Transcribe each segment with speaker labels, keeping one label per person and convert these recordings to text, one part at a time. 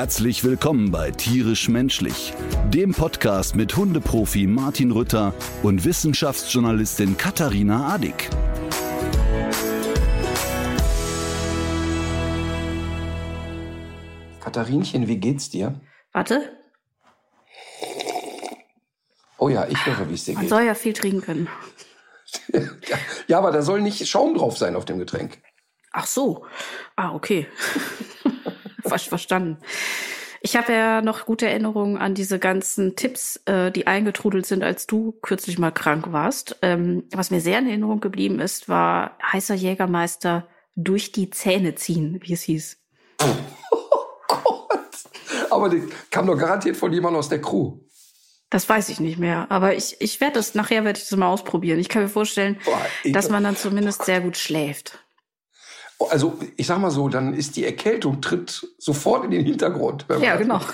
Speaker 1: Herzlich willkommen bei Tierisch Menschlich, dem Podcast mit Hundeprofi Martin Rütter und Wissenschaftsjournalistin Katharina Adick.
Speaker 2: Katharinchen, wie geht's dir?
Speaker 3: Warte,
Speaker 2: Oh ja, ich höre, wie es dir
Speaker 3: man
Speaker 2: geht.
Speaker 3: soll ja viel trinken können.
Speaker 2: ja, ja, aber da soll nicht Schaum drauf sein auf dem Getränk.
Speaker 3: Ach so. Ah, okay. Verstanden. Ich habe ja noch gute Erinnerungen an diese ganzen Tipps, äh, die eingetrudelt sind, als du kürzlich mal krank warst. Ähm, was mir sehr in Erinnerung geblieben ist, war heißer Jägermeister durch die Zähne ziehen, wie es hieß.
Speaker 2: Gott. Aber die kam doch garantiert von jemandem aus der Crew.
Speaker 3: Das weiß ich nicht mehr, aber ich, ich werde das, nachher werde ich das mal ausprobieren. Ich kann mir vorstellen,
Speaker 2: Boah,
Speaker 3: dass man dann zumindest sehr gut schläft.
Speaker 2: Also, ich sag mal so, dann ist die Erkältung tritt sofort in den Hintergrund.
Speaker 3: Ja, genau.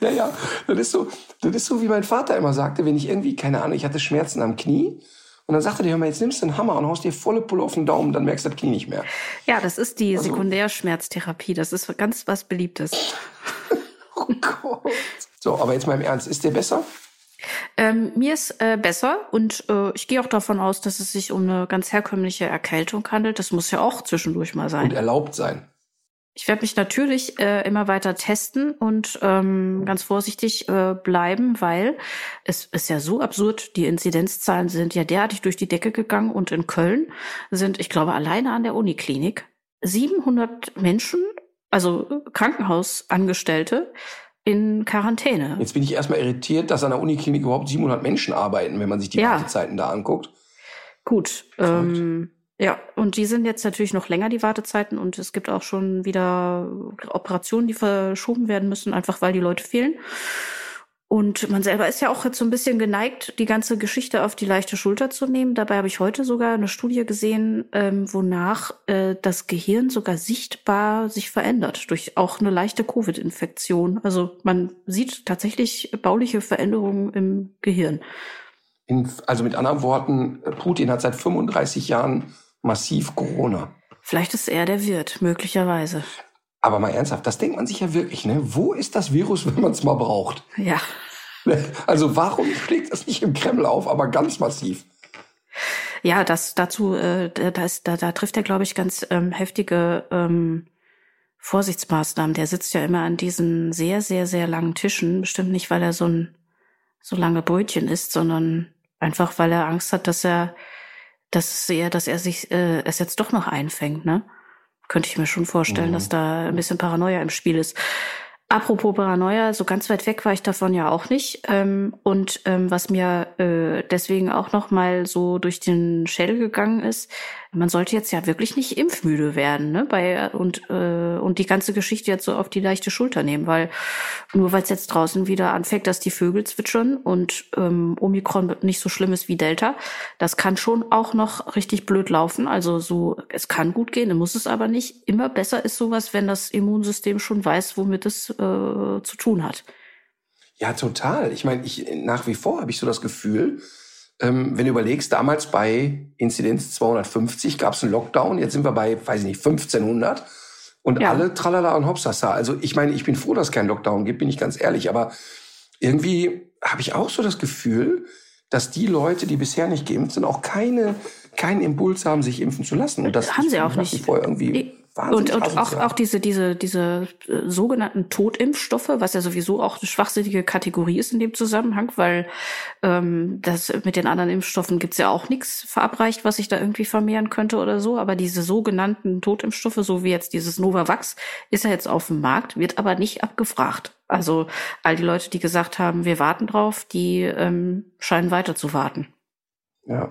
Speaker 2: Ja, ja, das ist so, das ist so, wie mein Vater immer sagte, wenn ich irgendwie, keine Ahnung, ich hatte Schmerzen am Knie. Und dann sagte der, hör mal, jetzt nimmst du einen Hammer und haust dir volle Pulle auf den Daumen, dann merkst du das Knie nicht mehr.
Speaker 3: Ja, das ist die
Speaker 2: Also-
Speaker 3: Sekundärschmerztherapie. Das ist ganz was Beliebtes.
Speaker 2: Oh Gott. So, aber jetzt mal im Ernst, ist der besser?
Speaker 3: Ähm, mir ist äh, besser und äh, ich gehe auch davon aus, dass es sich um eine ganz herkömmliche Erkältung handelt. Das muss ja auch zwischendurch mal
Speaker 2: Und
Speaker 3: sein.
Speaker 2: erlaubt sein.
Speaker 3: Ich werde mich natürlich äh, immer weiter testen und ähm, ganz vorsichtig äh, bleiben, weil es ist ja so absurd. Die Inzidenzzahlen sind ja derartig durch die Decke gegangen und in Köln sind, ich glaube, alleine an der Uniklinik 700 Menschen, also Krankenhausangestellte, in Quarantäne.
Speaker 2: Jetzt bin ich erstmal irritiert, dass an der Uniklinik überhaupt 700 Menschen arbeiten, wenn man sich die
Speaker 3: Ja.
Speaker 2: Wartezeiten da anguckt.
Speaker 3: Gut. Ähm, ja, und die sind jetzt natürlich noch länger, die Wartezeiten. Und es gibt auch schon wieder Operationen, die verschoben werden müssen, einfach weil die Leute fehlen. Und man selber ist ja auch jetzt so ein bisschen geneigt, die ganze Geschichte auf die leichte Schulter zu nehmen. Dabei habe ich heute sogar eine Studie gesehen, ähm, wonach äh, das Gehirn sogar sichtbar sich verändert durch auch eine leichte Covid-Infektion. Also man sieht tatsächlich bauliche Veränderungen im Gehirn.
Speaker 2: In, also mit anderen Worten, Putin hat seit 35 Jahren massiv Corona.
Speaker 3: Vielleicht ist er der Wirt, möglicherweise.
Speaker 2: Aber mal ernsthaft, das denkt man sich ja wirklich, ne? Wo ist das Virus, wenn man es mal braucht?
Speaker 3: Ja.
Speaker 2: Also warum schlägt das nicht im Kreml auf, aber ganz massiv?
Speaker 3: Ja, das dazu, äh, da, ist, da, da trifft er, glaube ich, ganz ähm, heftige ähm, Vorsichtsmaßnahmen. Der sitzt ja immer an diesen sehr, sehr, sehr langen Tischen. Bestimmt nicht, weil er so ein so lange Brötchen isst, sondern einfach, weil er Angst hat, dass er, dass er, dass er sich äh, es jetzt doch noch einfängt, ne? Könnte ich mir schon vorstellen,
Speaker 2: Mhm.
Speaker 3: dass da ein bisschen Paranoia im Spiel ist. Apropos Paranoia, so ganz weit weg war ich davon ja auch nicht. Ähm, und ähm, was mir äh, deswegen auch noch mal so durch den Schädel gegangen ist, man sollte jetzt ja wirklich nicht impfmüde werden, ne? Bei und äh, und die ganze Geschichte jetzt so auf die leichte Schulter nehmen, weil nur weil es jetzt draußen wieder anfängt, dass die Vögel zwitschern und ähm, Omikron nicht so schlimm ist wie Delta, das kann schon auch noch richtig blöd laufen. Also so, es kann gut gehen, muss es aber nicht. Immer besser ist sowas, wenn das Immunsystem schon weiß, womit es äh, zu tun hat.
Speaker 2: Ja, total. Ich meine, ich nach wie vor habe ich so das Gefühl, wenn du überlegst, damals bei Inzidenz 250 gab es einen Lockdown, jetzt sind wir bei, weiß ich nicht, 1500 und
Speaker 3: Ja.
Speaker 2: alle tralala und hopsasa. Also ich meine, ich bin froh, dass es keinen Lockdown gibt, bin ich ganz ehrlich, aber irgendwie habe ich auch so das Gefühl, dass die Leute, die bisher nicht geimpft sind, auch keine, keinen Impuls haben, sich impfen zu lassen. Und das
Speaker 3: Haben sie auch nicht.
Speaker 2: vor irgendwie
Speaker 3: Und, und auch,
Speaker 2: asozial.
Speaker 3: auch diese, diese, diese äh, sogenannten Totimpfstoffe, was ja sowieso auch eine schwachsinnige Kategorie ist in dem Zusammenhang, weil ähm, das mit den anderen Impfstoffen gibt's ja auch nichts verabreicht, was sich da irgendwie vermehren könnte oder so. Aber diese sogenannten Totimpfstoffe, so wie jetzt dieses Novavax, ist ja jetzt auf dem Markt, wird aber nicht abgefragt. Also all die Leute, die gesagt haben, wir warten drauf, die ähm, scheinen weiter zu warten.
Speaker 2: Ja,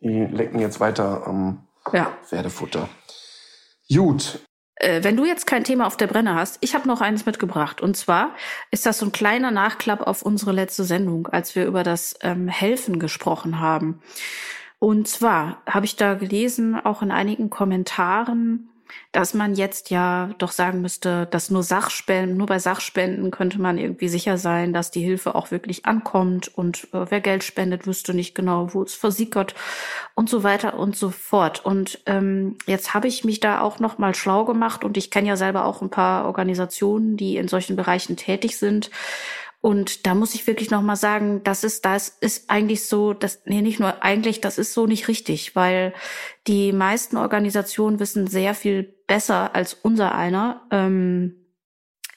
Speaker 2: die lecken jetzt weiter am
Speaker 3: Ja.
Speaker 2: Pferdefutter. Gut,
Speaker 3: Äh, wenn du jetzt kein Thema auf der Brenner hast, ich habe noch eines mitgebracht. Und zwar ist das so ein kleiner Nachklapp auf unsere letzte Sendung, als wir über das ähm, Helfen gesprochen haben. Und zwar habe ich da gelesen, auch in einigen Kommentaren, dass man jetzt ja doch sagen müsste, dass nur Sachspenden, nur bei Sachspenden könnte man irgendwie sicher sein, dass die Hilfe auch wirklich ankommt und äh, wer Geld spendet, wüsste nicht genau, wo es versickert und so weiter und so fort. Und ähm, jetzt habe ich mich da auch noch mal schlau gemacht und ich kenne ja selber auch ein paar Organisationen, die in solchen Bereichen tätig sind. Und da muss ich wirklich noch mal sagen, das ist, das ist eigentlich so, das, nee, nicht nur eigentlich, das ist so nicht richtig, weil die meisten Organisationen wissen sehr viel besser als unser einer, ähm,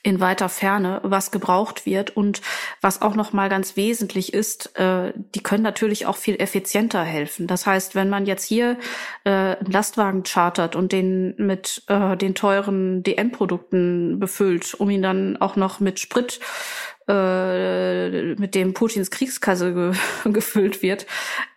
Speaker 3: in weiter Ferne, was gebraucht wird und was auch noch mal ganz wesentlich ist, äh, die können natürlich auch viel effizienter helfen. Das heißt, wenn man jetzt hier äh, einen Lastwagen chartert und den mit äh, den teuren DM-Produkten befüllt, um ihn dann auch noch mit Sprit äh, mit dem Putins Kriegskasse ge gefüllt wird,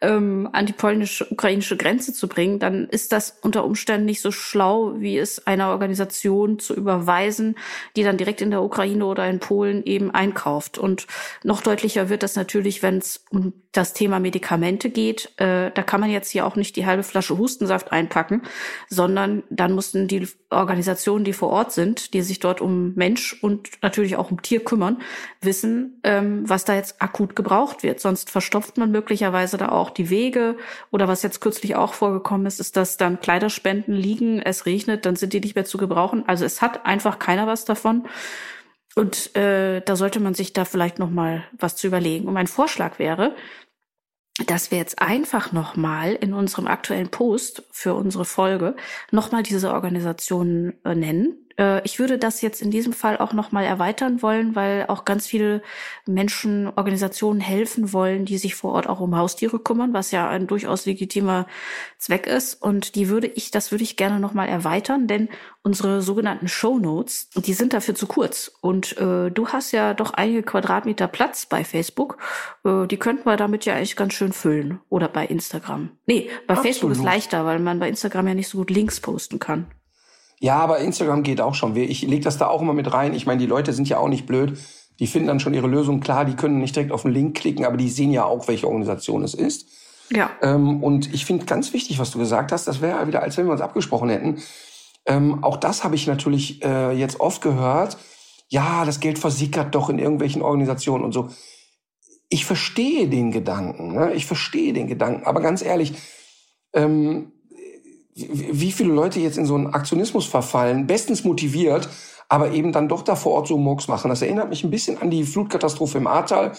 Speaker 3: ähm, an die polnisch-ukrainische Grenze zu bringen, dann ist das unter Umständen nicht so schlau, wie es einer Organisation zu überweisen, die dann direkt in der Ukraine oder in Polen eben einkauft. Und noch deutlicher wird das natürlich, wenn es um das Thema Medikamente geht. Äh, da kann man jetzt hier auch nicht die halbe Flasche Hustensaft einpacken, sondern dann mussten die Organisationen, die vor Ort sind, die sich dort um Mensch und natürlich auch um Tier kümmern, wissen, ähm, was da jetzt akut gebraucht wird. Sonst verstopft man möglicherweise da auch die Wege. Oder was jetzt kürzlich auch vorgekommen ist, ist, dass dann Kleiderspenden liegen, es regnet, dann sind die nicht mehr zu gebrauchen. Also es hat einfach keiner was davon. Und äh, da sollte man sich da vielleicht noch mal was zu überlegen. Und mein Vorschlag wäre, dass wir jetzt einfach noch mal in unserem aktuellen Post für unsere Folge noch mal diese Organisationen äh, nennen, äh, ich würde das jetzt in diesem Fall auch noch mal erweitern wollen, weil auch ganz viele Menschen, Organisationen helfen wollen, die sich vor Ort auch um Haustiere kümmern, was ja ein durchaus legitimer Zweck ist. Und die würde ich, das würde ich gerne noch mal erweitern, denn unsere sogenannten Show Notes, die sind dafür zu kurz. Und äh, du hast ja doch einige Quadratmeter Platz bei Facebook. Äh, die könnten wir damit ja eigentlich ganz schön füllen. Oder bei Instagram. Nee, bei Absolut. Facebook ist leichter, weil man bei Instagram ja nicht so gut Links posten kann.
Speaker 2: Ja, aber Instagram geht auch schon. Ich lege das da auch immer mit rein. Ich meine, die Leute sind ja auch nicht blöd. Die finden dann schon ihre Lösung. Klar, die können nicht direkt auf den Link klicken, aber die sehen ja auch, welche Organisation es ist.
Speaker 3: Ja.
Speaker 2: Ähm, und ich finde ganz wichtig, was du gesagt hast. Das wäre wieder, als wenn wir uns abgesprochen hätten. Ähm, auch das habe ich natürlich äh, jetzt oft gehört. Ja, das Geld versickert doch in irgendwelchen Organisationen und so. Ich verstehe den Gedanken. Ne? Ich verstehe den Gedanken. Aber ganz ehrlich, ähm, wie viele Leute jetzt in so einen Aktionismus verfallen, bestens motiviert, aber eben dann doch da vor Ort so Murks machen. Das erinnert mich ein bisschen an die Flutkatastrophe im Ahrtal,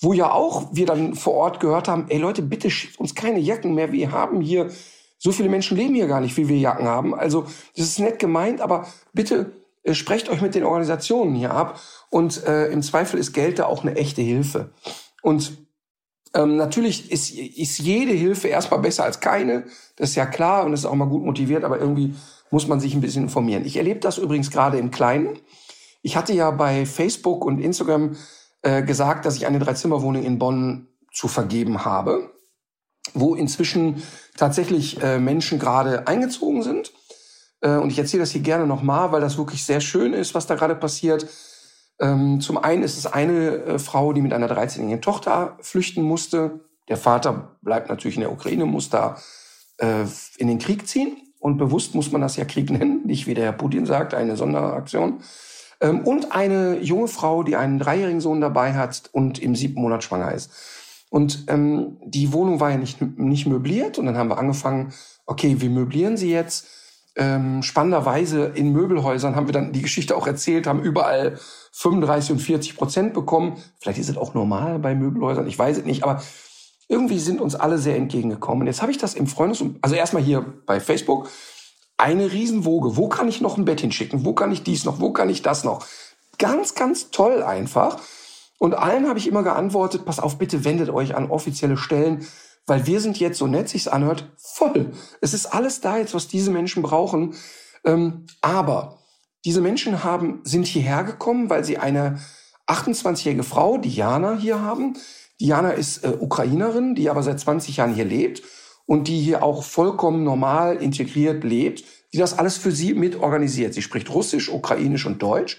Speaker 2: wo ja auch wir dann vor Ort gehört haben, ey Leute, bitte schickt uns keine Jacken mehr, wir haben hier, so viele Menschen leben hier gar nicht, wie wir Jacken haben. Also das ist nett gemeint, aber bitte äh, sprecht euch mit den Organisationen hier ab und äh, im Zweifel ist Geld da auch eine echte Hilfe. Und ähm, natürlich ist, ist jede Hilfe erstmal besser als keine. Das ist ja klar und ist auch mal gut motiviert, aber irgendwie muss man sich ein bisschen informieren. Ich erlebe das übrigens gerade im Kleinen. Ich hatte ja bei Facebook und Instagram äh, gesagt, dass ich eine Dreizimmerwohnung in Bonn zu vergeben habe, wo inzwischen tatsächlich äh, Menschen gerade eingezogen sind. Äh, und ich erzähle das hier gerne nochmal, weil das wirklich sehr schön ist, was da gerade passiert. Ähm, zum einen ist es eine äh, Frau, die mit einer 13-jährigen Tochter flüchten musste. Der Vater bleibt natürlich in der Ukraine, muss da äh, in den Krieg ziehen. Und bewusst muss man das ja Krieg nennen, nicht wie der Herr Putin sagt, eine Sonderaktion. Ähm, und eine junge Frau, die einen dreijährigen Sohn dabei hat und im siebten Monat schwanger ist. Und ähm, die Wohnung war ja nicht, nicht möbliert. Und dann haben wir angefangen, okay, wie möblieren sie jetzt? Ähm, spannenderweise in Möbelhäusern haben wir dann die Geschichte auch erzählt, haben überall 35 und 40 Prozent bekommen. Vielleicht ist es auch normal bei Möbelhäusern, ich weiß es nicht, aber irgendwie sind uns alle sehr entgegengekommen. Jetzt habe ich das im Freundes... Also erstmal hier bei Facebook eine Riesenwoge. Wo kann ich noch ein Bett hinschicken? Wo kann ich dies noch? Wo kann ich das noch? Ganz, ganz toll einfach. Und allen habe ich immer geantwortet, pass auf, bitte wendet euch an offizielle Stellen, weil wir sind jetzt, so nett sich's anhört, voll. Es ist alles da jetzt, was diese Menschen brauchen. Ähm, aber diese Menschen haben, sind hierher gekommen, weil sie eine 28-jährige Frau, Diana, hier haben. Diana ist äh, Ukrainerin, die aber seit 20 Jahren hier lebt und die hier auch vollkommen normal integriert lebt. die das alles für sie mit organisiert. Sie spricht Russisch, Ukrainisch und Deutsch.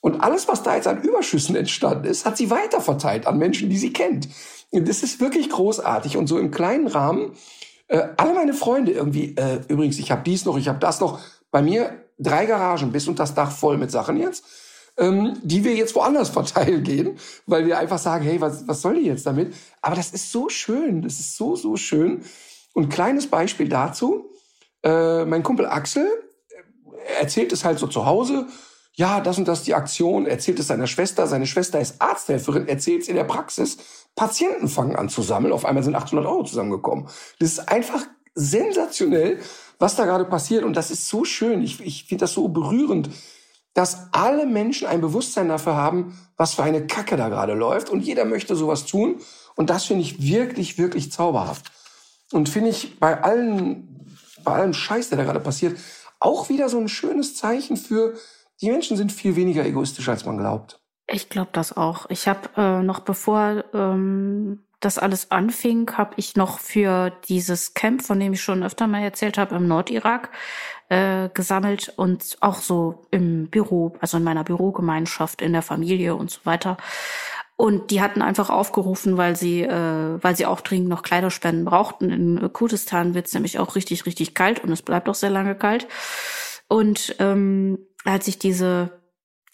Speaker 2: Und alles, was da jetzt an Überschüssen entstanden ist, hat sie weiterverteilt an Menschen, die sie kennt. Und das ist wirklich großartig. Und so im kleinen Rahmen, äh, alle meine Freunde irgendwie, äh, übrigens, ich habe dies noch, ich habe das noch. Bei mir drei Garagen bis und das Dach voll mit Sachen jetzt, ähm, die wir jetzt woanders verteilen gehen, weil wir einfach sagen, hey, was, was soll die jetzt damit? Aber das ist so schön, das ist so, so schön. Und kleines Beispiel dazu, äh, mein Kumpel Axel erzählt es halt so zu Hause, ja, das und das die Aktion, erzählt es seiner Schwester, seine Schwester ist Arzthelferin, erzählt es in der Praxis, Patienten fangen an zu sammeln, auf einmal sind 800 Euro zusammengekommen. Das ist einfach sensationell, was da gerade passiert. Und das ist so schön, ich, ich finde das so berührend, dass alle Menschen ein Bewusstsein dafür haben, was für eine Kacke da gerade läuft. Und jeder möchte sowas tun. Und das finde ich wirklich, wirklich zauberhaft. Und finde ich bei allen, bei allem Scheiß, der da gerade passiert, auch wieder so ein schönes Zeichen für, die Menschen sind viel weniger egoistisch, als man glaubt.
Speaker 3: Ich glaube das auch. Ich habe äh, noch bevor ähm, das alles anfing, habe ich noch für dieses Camp, von dem ich schon öfter mal erzählt habe, im Nordirak äh, gesammelt und auch so im Büro, also in meiner Bürogemeinschaft, in der Familie und so weiter. Und die hatten einfach aufgerufen, weil sie, äh, weil sie auch dringend noch Kleiderspenden brauchten. In Kurdistan wird es nämlich auch richtig, richtig kalt und es bleibt auch sehr lange kalt. Und ähm, als ich diese,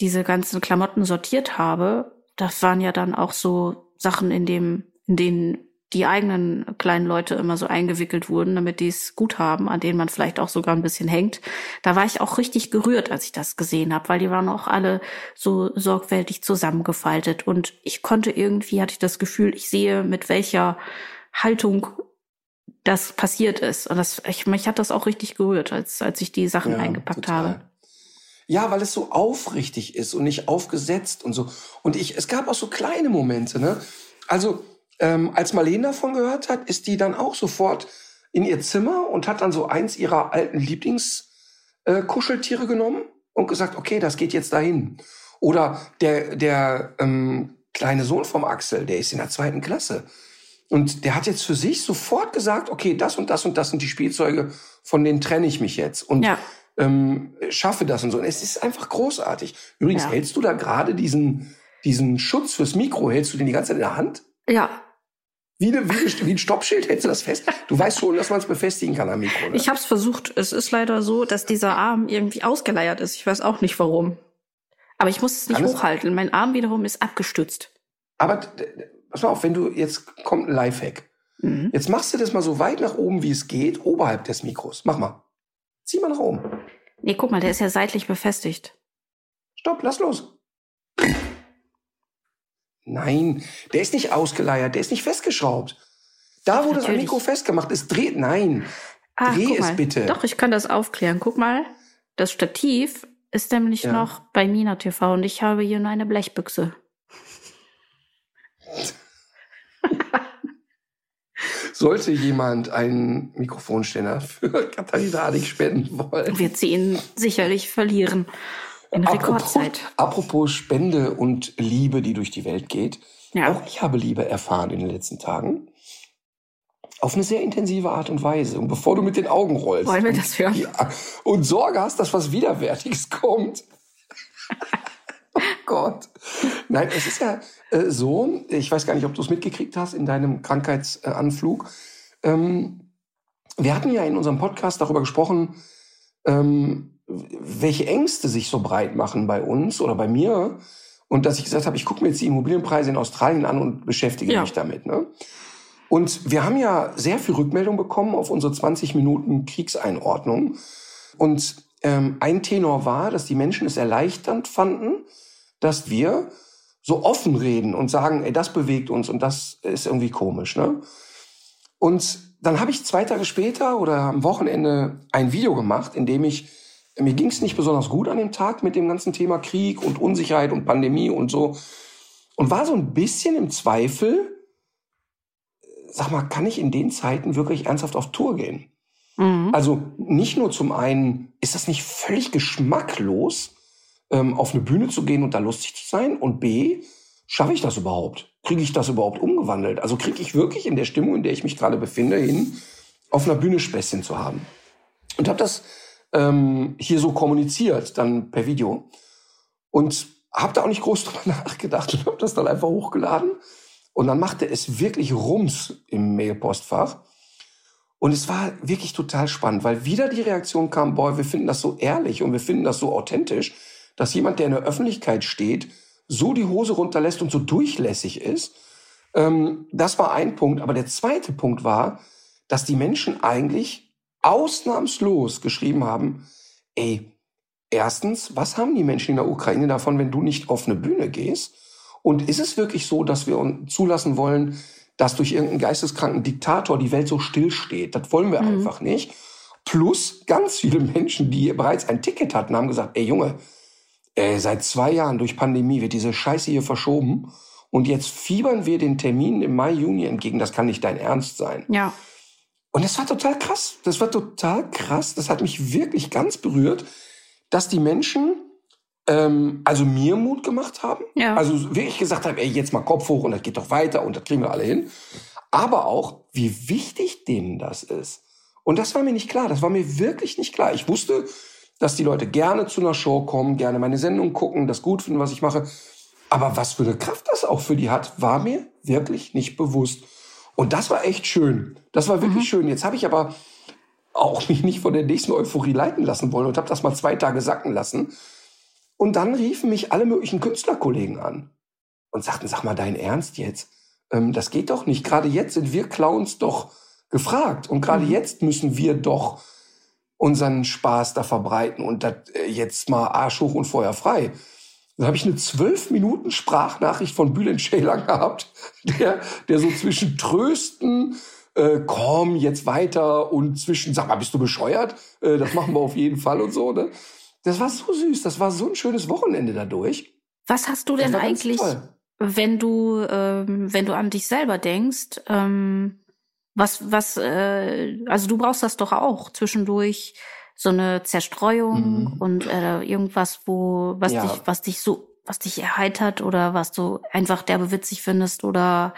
Speaker 3: diese ganzen Klamotten sortiert habe, das waren ja dann auch so Sachen, in dem, in denen die eigenen kleinen Leute immer so eingewickelt wurden, damit die es gut haben, an denen man vielleicht auch sogar ein bisschen hängt. Da war ich auch richtig gerührt, als ich das gesehen habe, weil die waren auch alle so sorgfältig zusammengefaltet und ich konnte irgendwie, hatte ich das Gefühl, ich sehe, mit welcher Haltung das passiert ist. Und das, ich, mich hat das auch richtig gerührt, als, als ich die Sachen ja, eingepackt total. habe.
Speaker 2: Ja, weil es so aufrichtig ist und nicht aufgesetzt und so. Und ich, es gab auch so kleine Momente, ne? Also, ähm, als Marlene davon gehört hat, ist die dann auch sofort in ihr Zimmer und hat dann so eins ihrer alten Lieblingskuscheltiere äh, genommen und gesagt, okay, das geht jetzt dahin. Oder der, der ähm, kleine Sohn vom Axel, der ist in der zweiten Klasse. Und der hat jetzt für sich sofort gesagt, okay, das und das und das sind die Spielzeuge, von denen trenne ich mich jetzt. Und ja. Ähm, schaffe das und so. Und es ist einfach großartig. Übrigens, ja. hältst du da gerade diesen, diesen Schutz fürs Mikro, hältst du den die ganze Zeit in der Hand?
Speaker 3: Ja,
Speaker 2: wie, eine, wie, wie ein Stoppschild hältst du das fest? Du weißt schon, dass man es befestigen kann am Mikro. Ne?
Speaker 3: Ich habe es versucht. Es ist leider so, dass dieser Arm irgendwie ausgeleiert ist. Ich weiß auch nicht warum. Aber ich muss es nicht Alles hochhalten. Mein Arm wiederum ist abgestützt.
Speaker 2: Aber pass mal auf, wenn du jetzt kommt ein Lifehack. Mhm. Jetzt machst du das mal so weit nach oben, wie es geht, oberhalb des Mikros. Mach mal. Zieh mal nach oben.
Speaker 3: Nee, guck mal, der ist ja seitlich befestigt.
Speaker 2: Stopp, lass los. Nein, der ist nicht ausgeleiert, der ist nicht festgeschraubt. Da, wo Natürlich. das am Mikro festgemacht ist, dreht, nein. Ach, Dreh es bitte.
Speaker 3: Doch, ich kann das aufklären. Guck mal, das Stativ ist nämlich ja. noch bei Mina TV und ich habe hier nur eine Blechbüchse.
Speaker 2: Sollte jemand einen Mikrofonständer für Katharina Adig spenden wollen.
Speaker 3: Wird sie ihn sicherlich verlieren. In Rekordzeit.
Speaker 2: Apropos, apropos Spende und Liebe, die durch die Welt geht. Ja. Auch ich habe Liebe erfahren in den letzten Tagen. Auf eine sehr intensive Art und Weise. Und bevor du mit den Augen rollst.
Speaker 3: Wollen wir das hören?
Speaker 2: Ja, und Sorge hast, dass was Widerwärtiges kommt. Gott. Nein, es ist ja äh, so, ich weiß gar nicht, ob du es mitgekriegt hast in deinem Krankheitsanflug. Ähm, wir hatten ja in unserem Podcast darüber gesprochen, ähm, welche Ängste sich so breit machen bei uns oder bei mir. Und dass ich gesagt habe, ich gucke mir jetzt die Immobilienpreise in Australien an und beschäftige ja. mich damit. Ne? Und wir haben ja sehr viel Rückmeldung bekommen auf unsere 20 Minuten Kriegseinordnung. Und ähm, ein Tenor war, dass die Menschen es erleichternd fanden, dass wir so offen reden und sagen, ey, das bewegt uns und das ist irgendwie komisch. Ne? Und dann habe ich zwei Tage später oder am Wochenende ein Video gemacht, in dem ich mir ging es nicht besonders gut an dem Tag mit dem ganzen Thema Krieg und Unsicherheit und Pandemie und so. Und war so ein bisschen im Zweifel, sag mal, kann ich in den Zeiten wirklich ernsthaft auf Tour gehen? Mhm. Also nicht nur zum einen, ist das nicht völlig geschmacklos, ähm, auf eine Bühne zu gehen und da lustig zu sein? Und B, schaffe ich das überhaupt? Kriege ich das überhaupt umgewandelt? Also kriege ich wirklich in der Stimmung, in der ich mich gerade befinde, hin, auf einer Bühne Späßchen zu haben? Und habe das ähm, hier so kommuniziert, dann per Video. Und habe da auch nicht groß drüber nachgedacht und habe das dann einfach hochgeladen. Und dann machte es wirklich Rums im Mailpostfach. Und es war wirklich total spannend, weil wieder die Reaktion kam, boah, wir finden das so ehrlich und wir finden das so authentisch, dass jemand, der in der Öffentlichkeit steht, so die Hose runterlässt und so durchlässig ist. Ähm, das war ein Punkt. Aber der zweite Punkt war, dass die Menschen eigentlich ausnahmslos geschrieben haben, ey, erstens, was haben die Menschen in der Ukraine davon, wenn du nicht auf eine Bühne gehst? Und ist es wirklich so, dass wir uns zulassen wollen, dass durch irgendeinen geisteskranken Diktator die Welt so stillsteht? Das wollen wir mhm. einfach nicht. Plus ganz viele Menschen, die bereits ein Ticket hatten, haben gesagt, ey Junge, äh, seit zwei Jahren durch Pandemie wird diese Scheiße hier verschoben und jetzt fiebern wir den Termin im Mai, Juni entgegen. Das kann nicht dein Ernst sein.
Speaker 3: Ja.
Speaker 2: Und das war total krass. Das war total krass. Das hat mich wirklich ganz berührt, dass die Menschen ähm, also mir Mut gemacht haben. Ja. Also wirklich gesagt haben, ey, jetzt mal Kopf hoch und das geht doch weiter und das kriegen wir alle hin. Aber auch, wie wichtig denen das ist. Und das war mir nicht klar. Das war mir wirklich nicht klar. Ich wusste, dass die Leute gerne zu einer Show kommen, gerne meine Sendung gucken, das gut finden, was ich mache. Aber was für eine Kraft das auch für die hat, war mir wirklich nicht bewusst. Und das war echt schön. Das war wirklich mhm. schön. Jetzt habe ich aber auch mich nicht von der nächsten Euphorie leiten lassen wollen und habe das mal zwei Tage sacken lassen. Und dann riefen mich alle möglichen Künstlerkollegen an und sagten, sag mal, dein Ernst jetzt? Ähm, das geht doch nicht. Gerade jetzt sind wir Clowns doch gefragt. Und gerade mhm. jetzt müssen wir doch unseren Spaß da verbreiten und das äh, jetzt mal Arsch hoch und Feuer frei. Dann habe ich eine zwölf Minuten Sprachnachricht von Bülent Ceylan gehabt, der, der so zwischen Trösten, äh, komm jetzt weiter und zwischen, sag mal, bist du bescheuert? Äh, das machen wir auf jeden Fall und so. Ne? Das war so süß, das war so ein schönes Wochenende dadurch.
Speaker 3: Was hast du denn eigentlich, wenn du, ähm, wenn du an dich selber denkst? Ähm was, was, äh, also du brauchst das doch auch zwischendurch so eine Zerstreuung mhm. und äh, irgendwas, wo, was ja. dich, was dich so, was dich erheitert oder was du einfach derbe witzig findest oder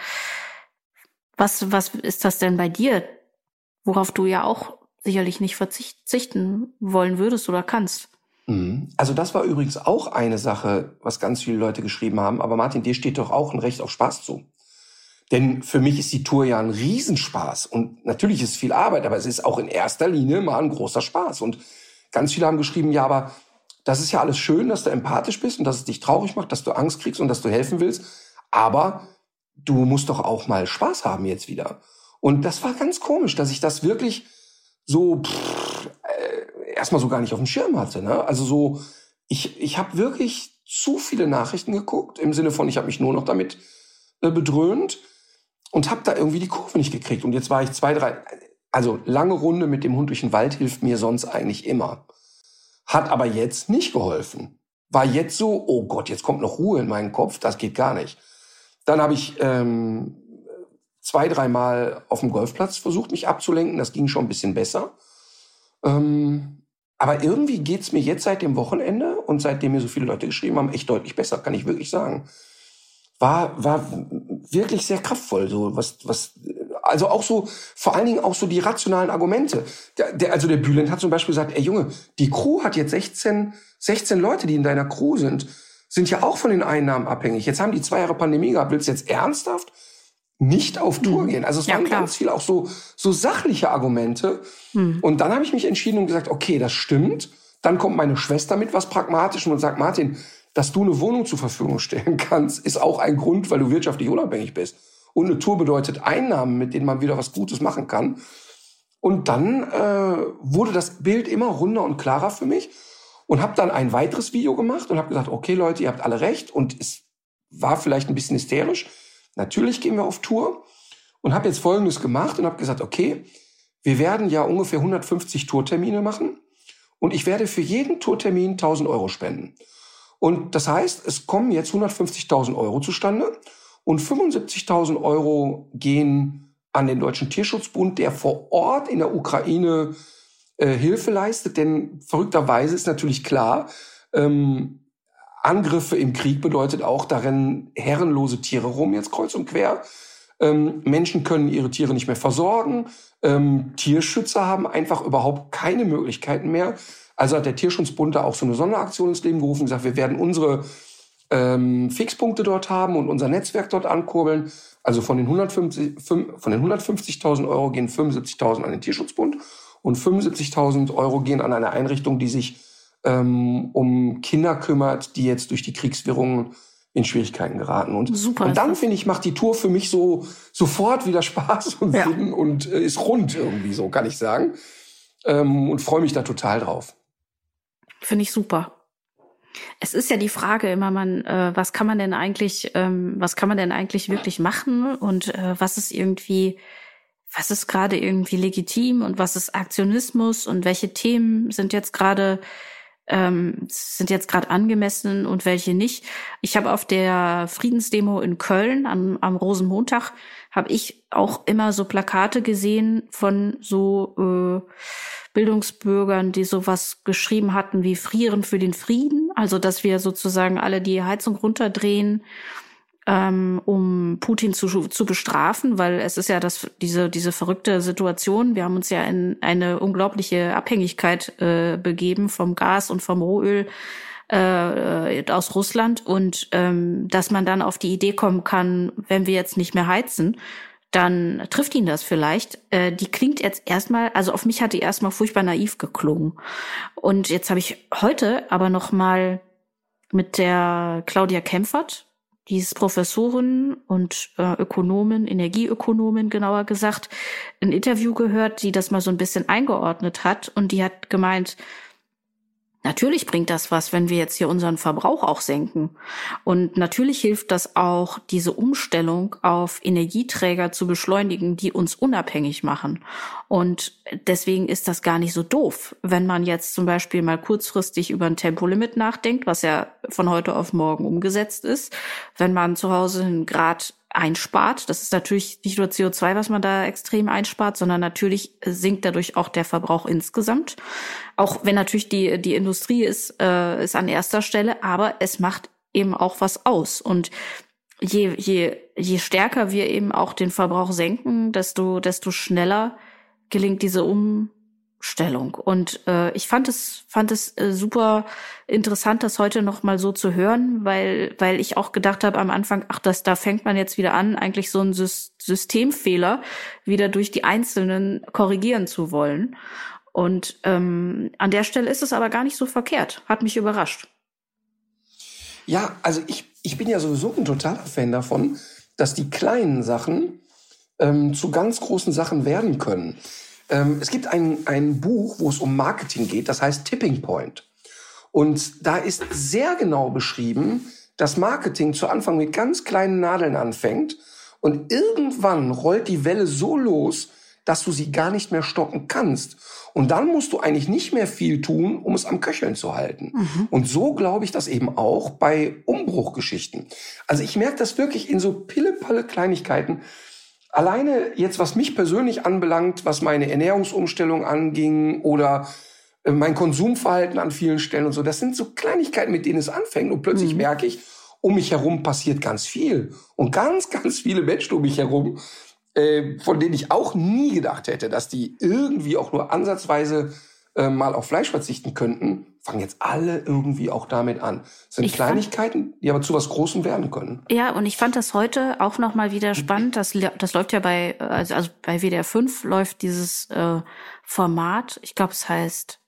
Speaker 3: was, was ist das denn bei dir, worauf du ja auch sicherlich nicht verzichten wollen würdest oder kannst?
Speaker 2: Mhm. Also das war übrigens auch eine Sache, was ganz viele Leute geschrieben haben. Aber Martin, dir steht doch auch ein Recht auf Spaß zu. Denn für mich ist die Tour ja ein Riesenspaß. Und natürlich ist es viel Arbeit, aber es ist auch in erster Linie mal ein großer Spaß. Und ganz viele haben geschrieben, ja, aber das ist ja alles schön, dass du empathisch bist und dass es dich traurig macht, dass du Angst kriegst und dass du helfen willst. Aber du musst doch auch mal Spaß haben jetzt wieder. Und das war ganz komisch, dass ich das wirklich so äh, erstmal so gar nicht auf dem Schirm hatte. Ne? Also so, ich, ich habe wirklich zu viele Nachrichten geguckt, im Sinne von, ich habe mich nur noch damit äh, bedröhnt und habe da irgendwie die Kurve nicht gekriegt. Und jetzt war ich zwei, drei, also lange Runde mit dem Hund durch den Wald hilft mir sonst eigentlich immer. Hat aber jetzt nicht geholfen. War jetzt so, oh Gott, jetzt kommt noch Ruhe in meinen Kopf, das geht gar nicht. Dann habe ich ähm, zwei, dreimal auf dem Golfplatz versucht, mich abzulenken. Das ging schon ein bisschen besser. Ähm, aber irgendwie geht's mir jetzt seit dem Wochenende und seitdem mir so viele Leute geschrieben haben, echt deutlich besser, kann ich wirklich sagen war, war wirklich sehr kraftvoll. So was, was, also auch so, vor allen Dingen auch so die rationalen Argumente. Der, der, also der Bülent hat zum Beispiel gesagt, ey Junge, die Crew hat jetzt 16, 16 Leute, die in deiner Crew sind, sind ja auch von den Einnahmen abhängig. Jetzt haben die zwei Jahre Pandemie gehabt. Willst du jetzt ernsthaft nicht auf Tour mhm. gehen? Also es ja, waren klar. ganz viel auch so, so sachliche Argumente. Mhm. Und dann habe ich mich entschieden und gesagt, okay, das stimmt. Dann kommt meine Schwester mit was Pragmatischem und sagt, Martin, dass du eine Wohnung zur Verfügung stellen kannst, ist auch ein Grund, weil du wirtschaftlich unabhängig bist. Und eine Tour bedeutet Einnahmen, mit denen man wieder was Gutes machen kann. Und dann äh, wurde das Bild immer runder und klarer für mich und habe dann ein weiteres Video gemacht und habe gesagt, okay Leute, ihr habt alle recht und es war vielleicht ein bisschen hysterisch. Natürlich gehen wir auf Tour und habe jetzt Folgendes gemacht und habe gesagt, okay, wir werden ja ungefähr 150 Tourtermine machen und ich werde für jeden Tourtermin 1000 Euro spenden. Und das heißt, es kommen jetzt 150.000 Euro zustande und 75.000 Euro gehen an den Deutschen Tierschutzbund, der vor Ort in der Ukraine äh, Hilfe leistet. Denn verrückterweise ist natürlich klar, ähm, Angriffe im Krieg bedeutet auch, da rennen herrenlose Tiere rum, jetzt kreuz und quer. Ähm, Menschen können ihre Tiere nicht mehr versorgen. Ähm, Tierschützer haben einfach überhaupt keine Möglichkeiten mehr, Also hat der Tierschutzbund da auch so eine Sonderaktion ins Leben gerufen und gesagt, wir werden unsere ähm, Fixpunkte dort haben und unser Netzwerk dort ankurbeln. Also von den 150, von den 150.000 Euro gehen 75.000 an den Tierschutzbund und 75.000 Euro gehen an eine Einrichtung, die sich ähm, um Kinder kümmert, die jetzt durch die Kriegswirrungen in Schwierigkeiten geraten. Und, Super, und dann, finde ich, macht die Tour für mich so sofort wieder Spaß und ja. Sinn und äh, ist rund irgendwie so, kann ich sagen. Ähm, und freue mich da total drauf.
Speaker 3: Finde ich super. Es ist ja die Frage immer, man, äh, was kann man denn eigentlich, ähm, was kann man denn eigentlich wirklich machen und äh, was ist irgendwie, was ist gerade irgendwie legitim und was ist Aktionismus und welche Themen sind jetzt gerade ähm, sind jetzt gerade angemessen und welche nicht. Ich habe auf der Friedensdemo in Köln am, am Rosenmontag habe ich auch immer so Plakate gesehen von so äh, Bildungsbürgern, die sowas geschrieben hatten wie Frieren für den Frieden, also dass wir sozusagen alle die Heizung runterdrehen ähm, um Putin zu, zu bestrafen, weil es ist ja das, diese, diese verrückte Situation. Wir haben uns ja in eine unglaubliche Abhängigkeit äh, begeben vom Gas und vom Rohöl äh, aus Russland und ähm, dass man dann auf die Idee kommen kann, wenn wir jetzt nicht mehr heizen, dann trifft ihn das vielleicht. Äh, die klingt jetzt erstmal, also auf mich hat die erstmal furchtbar naiv geklungen. Und jetzt habe ich heute aber noch mal mit der Claudia Kempfert, die ist Professorin und äh, Ökonomin, Energieökonomin genauer gesagt, ein Interview gehört, die das mal so ein bisschen eingeordnet hat und die hat gemeint, Natürlich bringt das was, wenn wir jetzt hier unseren Verbrauch auch senken. Und natürlich hilft das auch, diese Umstellung auf Energieträger zu beschleunigen, die uns unabhängig machen. Und deswegen ist das gar nicht so doof, wenn man jetzt zum Beispiel mal kurzfristig über ein Tempolimit nachdenkt, was ja von heute auf morgen umgesetzt ist. Wenn man zu Hause einen Grad einspart. Das ist natürlich nicht nur CO2, was man da extrem einspart, sondern natürlich sinkt dadurch auch der Verbrauch insgesamt. Auch wenn natürlich die, die Industrie ist, äh, ist an erster Stelle, aber es macht eben auch was aus. Und je, je, je stärker wir eben auch den Verbrauch senken, desto, desto schneller gelingt diese um, Stellung. Und äh, ich fand es fand es äh, super interessant, das heute noch mal so zu hören, weil weil ich auch gedacht habe am Anfang, ach, das da fängt man jetzt wieder an, eigentlich so einen Systemfehler wieder durch die Einzelnen korrigieren zu wollen. Und ähm, an der Stelle ist es aber gar nicht so verkehrt. Hat mich überrascht.
Speaker 2: Ja, also ich ich bin ja sowieso ein totaler Fan davon, dass die kleinen Sachen ähm, zu ganz großen Sachen werden können. Ähm, es gibt ein, ein Buch, wo es um Marketing geht, das heißt Tipping Point. Und da ist sehr genau beschrieben, dass Marketing zu Anfang mit ganz kleinen Nadeln anfängt und irgendwann rollt die Welle so los, dass du sie gar nicht mehr stoppen kannst. Und dann musst du eigentlich nicht mehr viel tun, um es am Köcheln zu halten. Mhm. Und so glaube ich das eben auch bei Umbruchgeschichten. Also ich merke das wirklich in so pille-palle Kleinigkeiten. Alleine jetzt, was mich persönlich anbelangt, was meine Ernährungsumstellung anging oder äh, mein Konsumverhalten an vielen Stellen und so, das sind so Kleinigkeiten, mit denen es anfängt und plötzlich mhm. merke ich, um mich herum passiert ganz viel und ganz, ganz viele Menschen um mich herum, äh, von denen ich auch nie gedacht hätte, dass die irgendwie auch nur ansatzweise äh, mal auf Fleisch verzichten könnten, fangen jetzt alle irgendwie auch damit an. Das sind ich Kleinigkeiten, fand, die aber zu was Großem werden können.
Speaker 3: Ja, und ich fand das heute auch noch mal wieder spannend. Das, das läuft ja bei, also, also bei WDR 5 läuft dieses äh, Format, ich glaube, es heißt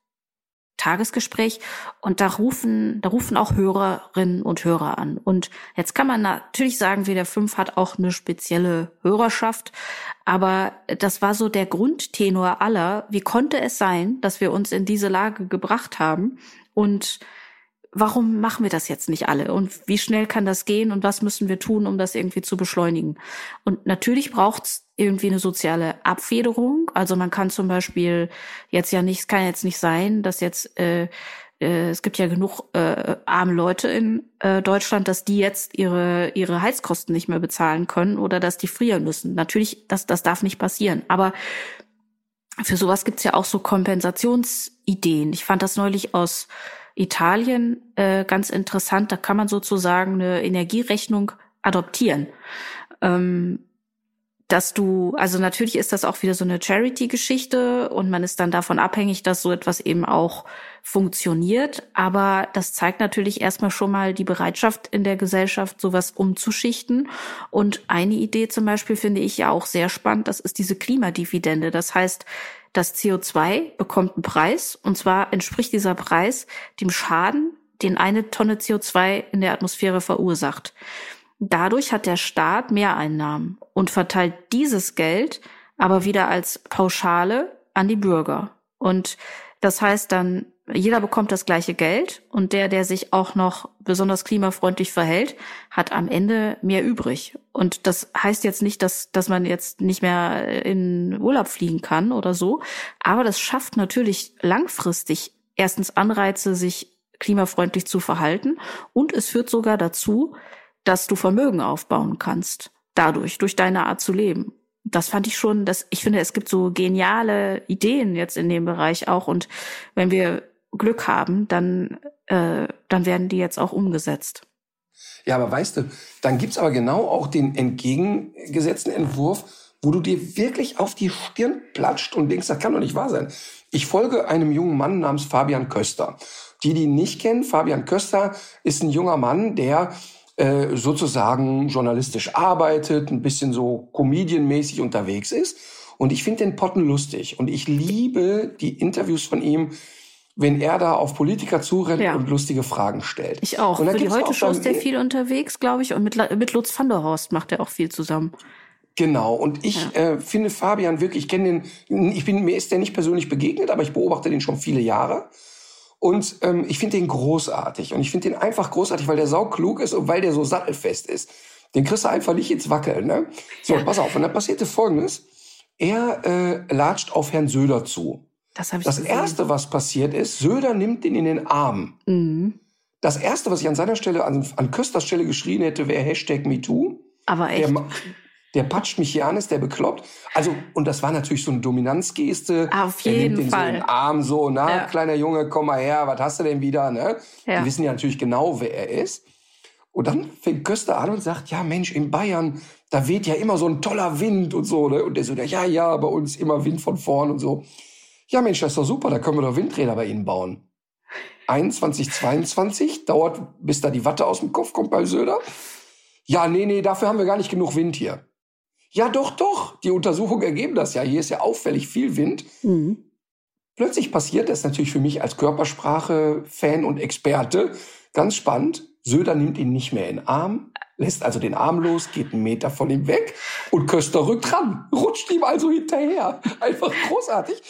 Speaker 3: Tagesgespräch und da rufen, da rufen auch Hörerinnen und Hörer an. Und jetzt kann man natürlich sagen, WDR 5 hat auch eine spezielle Hörerschaft, aber das war so der Grundtenor aller. Wie konnte es sein, dass wir uns in diese Lage gebracht haben und warum machen wir das jetzt nicht alle? Und wie schnell kann das gehen? Und was müssen wir tun, um das irgendwie zu beschleunigen? Und natürlich braucht es irgendwie eine soziale Abfederung. Also man kann zum Beispiel jetzt ja nicht, es kann jetzt nicht sein, dass jetzt äh, äh, es gibt ja genug äh, arme Leute in äh, Deutschland, dass die jetzt ihre ihre Heizkosten nicht mehr bezahlen können oder dass die frieren müssen. Natürlich, das das darf nicht passieren. Aber für sowas gibt's ja auch so Kompensationsideen. Ich fand das neulich aus Italien äh, ganz interessant. Da kann man sozusagen eine Energierechnung adoptieren. Ähm, dass du, also natürlich ist das auch wieder so eine Charity-Geschichte und man ist dann davon abhängig, dass so etwas eben auch funktioniert. Aber das zeigt natürlich erstmal schon mal die Bereitschaft in der Gesellschaft, sowas umzuschichten. Und eine Idee zum Beispiel finde ich ja auch sehr spannend, das ist diese Klimadividende. Das heißt, das CO2 bekommt einen Preis und zwar entspricht dieser Preis dem Schaden, den eine Tonne CO2 in der Atmosphäre verursacht. Dadurch hat der Staat Mehreinnahmen und verteilt dieses Geld aber wieder als Pauschale an die Bürger. Und das heißt dann, jeder bekommt das gleiche Geld und der, der sich auch noch besonders klimafreundlich verhält, hat am Ende mehr übrig. Und das heißt jetzt nicht, dass, dass man jetzt nicht mehr in Urlaub fliegen kann oder so. Aber das schafft natürlich langfristig erstens Anreize, sich klimafreundlich zu verhalten. Und es führt sogar dazu, dass du Vermögen aufbauen kannst. Dadurch, durch deine Art zu leben. Das fand ich schon, dass ich finde, es gibt so geniale Ideen jetzt in dem Bereich auch. Und wenn wir Glück haben, dann, äh, dann werden die jetzt auch umgesetzt.
Speaker 2: Ja, aber weißt du, dann gibt's aber genau auch den entgegengesetzten Entwurf, wo du dir wirklich auf die Stirn platscht und denkst, das kann doch nicht wahr sein. Ich folge einem jungen Mann namens Fabian Köster. Die, die ihn nicht kennen, Fabian Köster ist ein junger Mann, der äh, sozusagen journalistisch arbeitet, ein bisschen so comedianmäßig unterwegs ist. Und ich finde den Potten lustig. Und ich liebe die Interviews von ihm, wenn er da auf Politiker zurennt ja. und lustige Fragen stellt.
Speaker 3: Ich auch. Und Für die Heute-Show ist der viel unterwegs, glaube ich. Und mit, mit Lutz van der Horst macht er auch viel zusammen.
Speaker 2: Genau, und ich ja. äh, finde Fabian wirklich, ich kenne den, ich bin, mir ist der nicht persönlich begegnet, aber ich beobachte den schon viele Jahre. Und ähm, ich finde den großartig. Und ich finde den einfach großartig, weil der sauklug ist und weil der so sattelfest ist. Den kriegst du einfach nicht ins Wackeln. Ne? So, ja. pass auf. Und dann passierte Folgendes. Er äh, latscht auf Herrn Söder zu. Das, ich das Erste, was passiert ist, Söder nimmt ihn in den Arm. Mhm. Das Erste, was ich an seiner Stelle, an, an Kösters Stelle geschrien hätte, wäre Hashtag MeToo.
Speaker 3: Aber echt?
Speaker 2: Der, der patscht mich hier an, ist der bekloppt. Also, und das war natürlich so eine Dominanzgeste.
Speaker 3: Auf jeden
Speaker 2: der
Speaker 3: Fall.
Speaker 2: So den Arm so, na, ja. kleiner Junge, komm mal her, was hast du denn wieder, ne? Ja. Die wissen ja natürlich genau, wer er ist. Und dann fängt Köster an und sagt, ja Mensch, in Bayern, da weht ja immer so ein toller Wind und so, ne? Und der so, ja, ja, bei uns immer Wind von vorn und so. Ja Mensch, das ist doch super, da können wir doch Windräder bei Ihnen bauen. 21, 22 dauert, bis da die Watte aus dem Kopf kommt bei Söder. Ja, nee, nee, dafür haben wir gar nicht genug Wind hier. Ja, doch, doch. Die Untersuchungen ergeben das ja. Hier ist ja auffällig viel Wind. Mhm. Plötzlich passiert das natürlich für mich als Körpersprache-Fan und Experte ganz spannend. Söder nimmt ihn nicht mehr in Arm, lässt also den Arm los, geht einen Meter von ihm weg und Köster rückt ran, rutscht ihm also hinterher. Einfach großartig.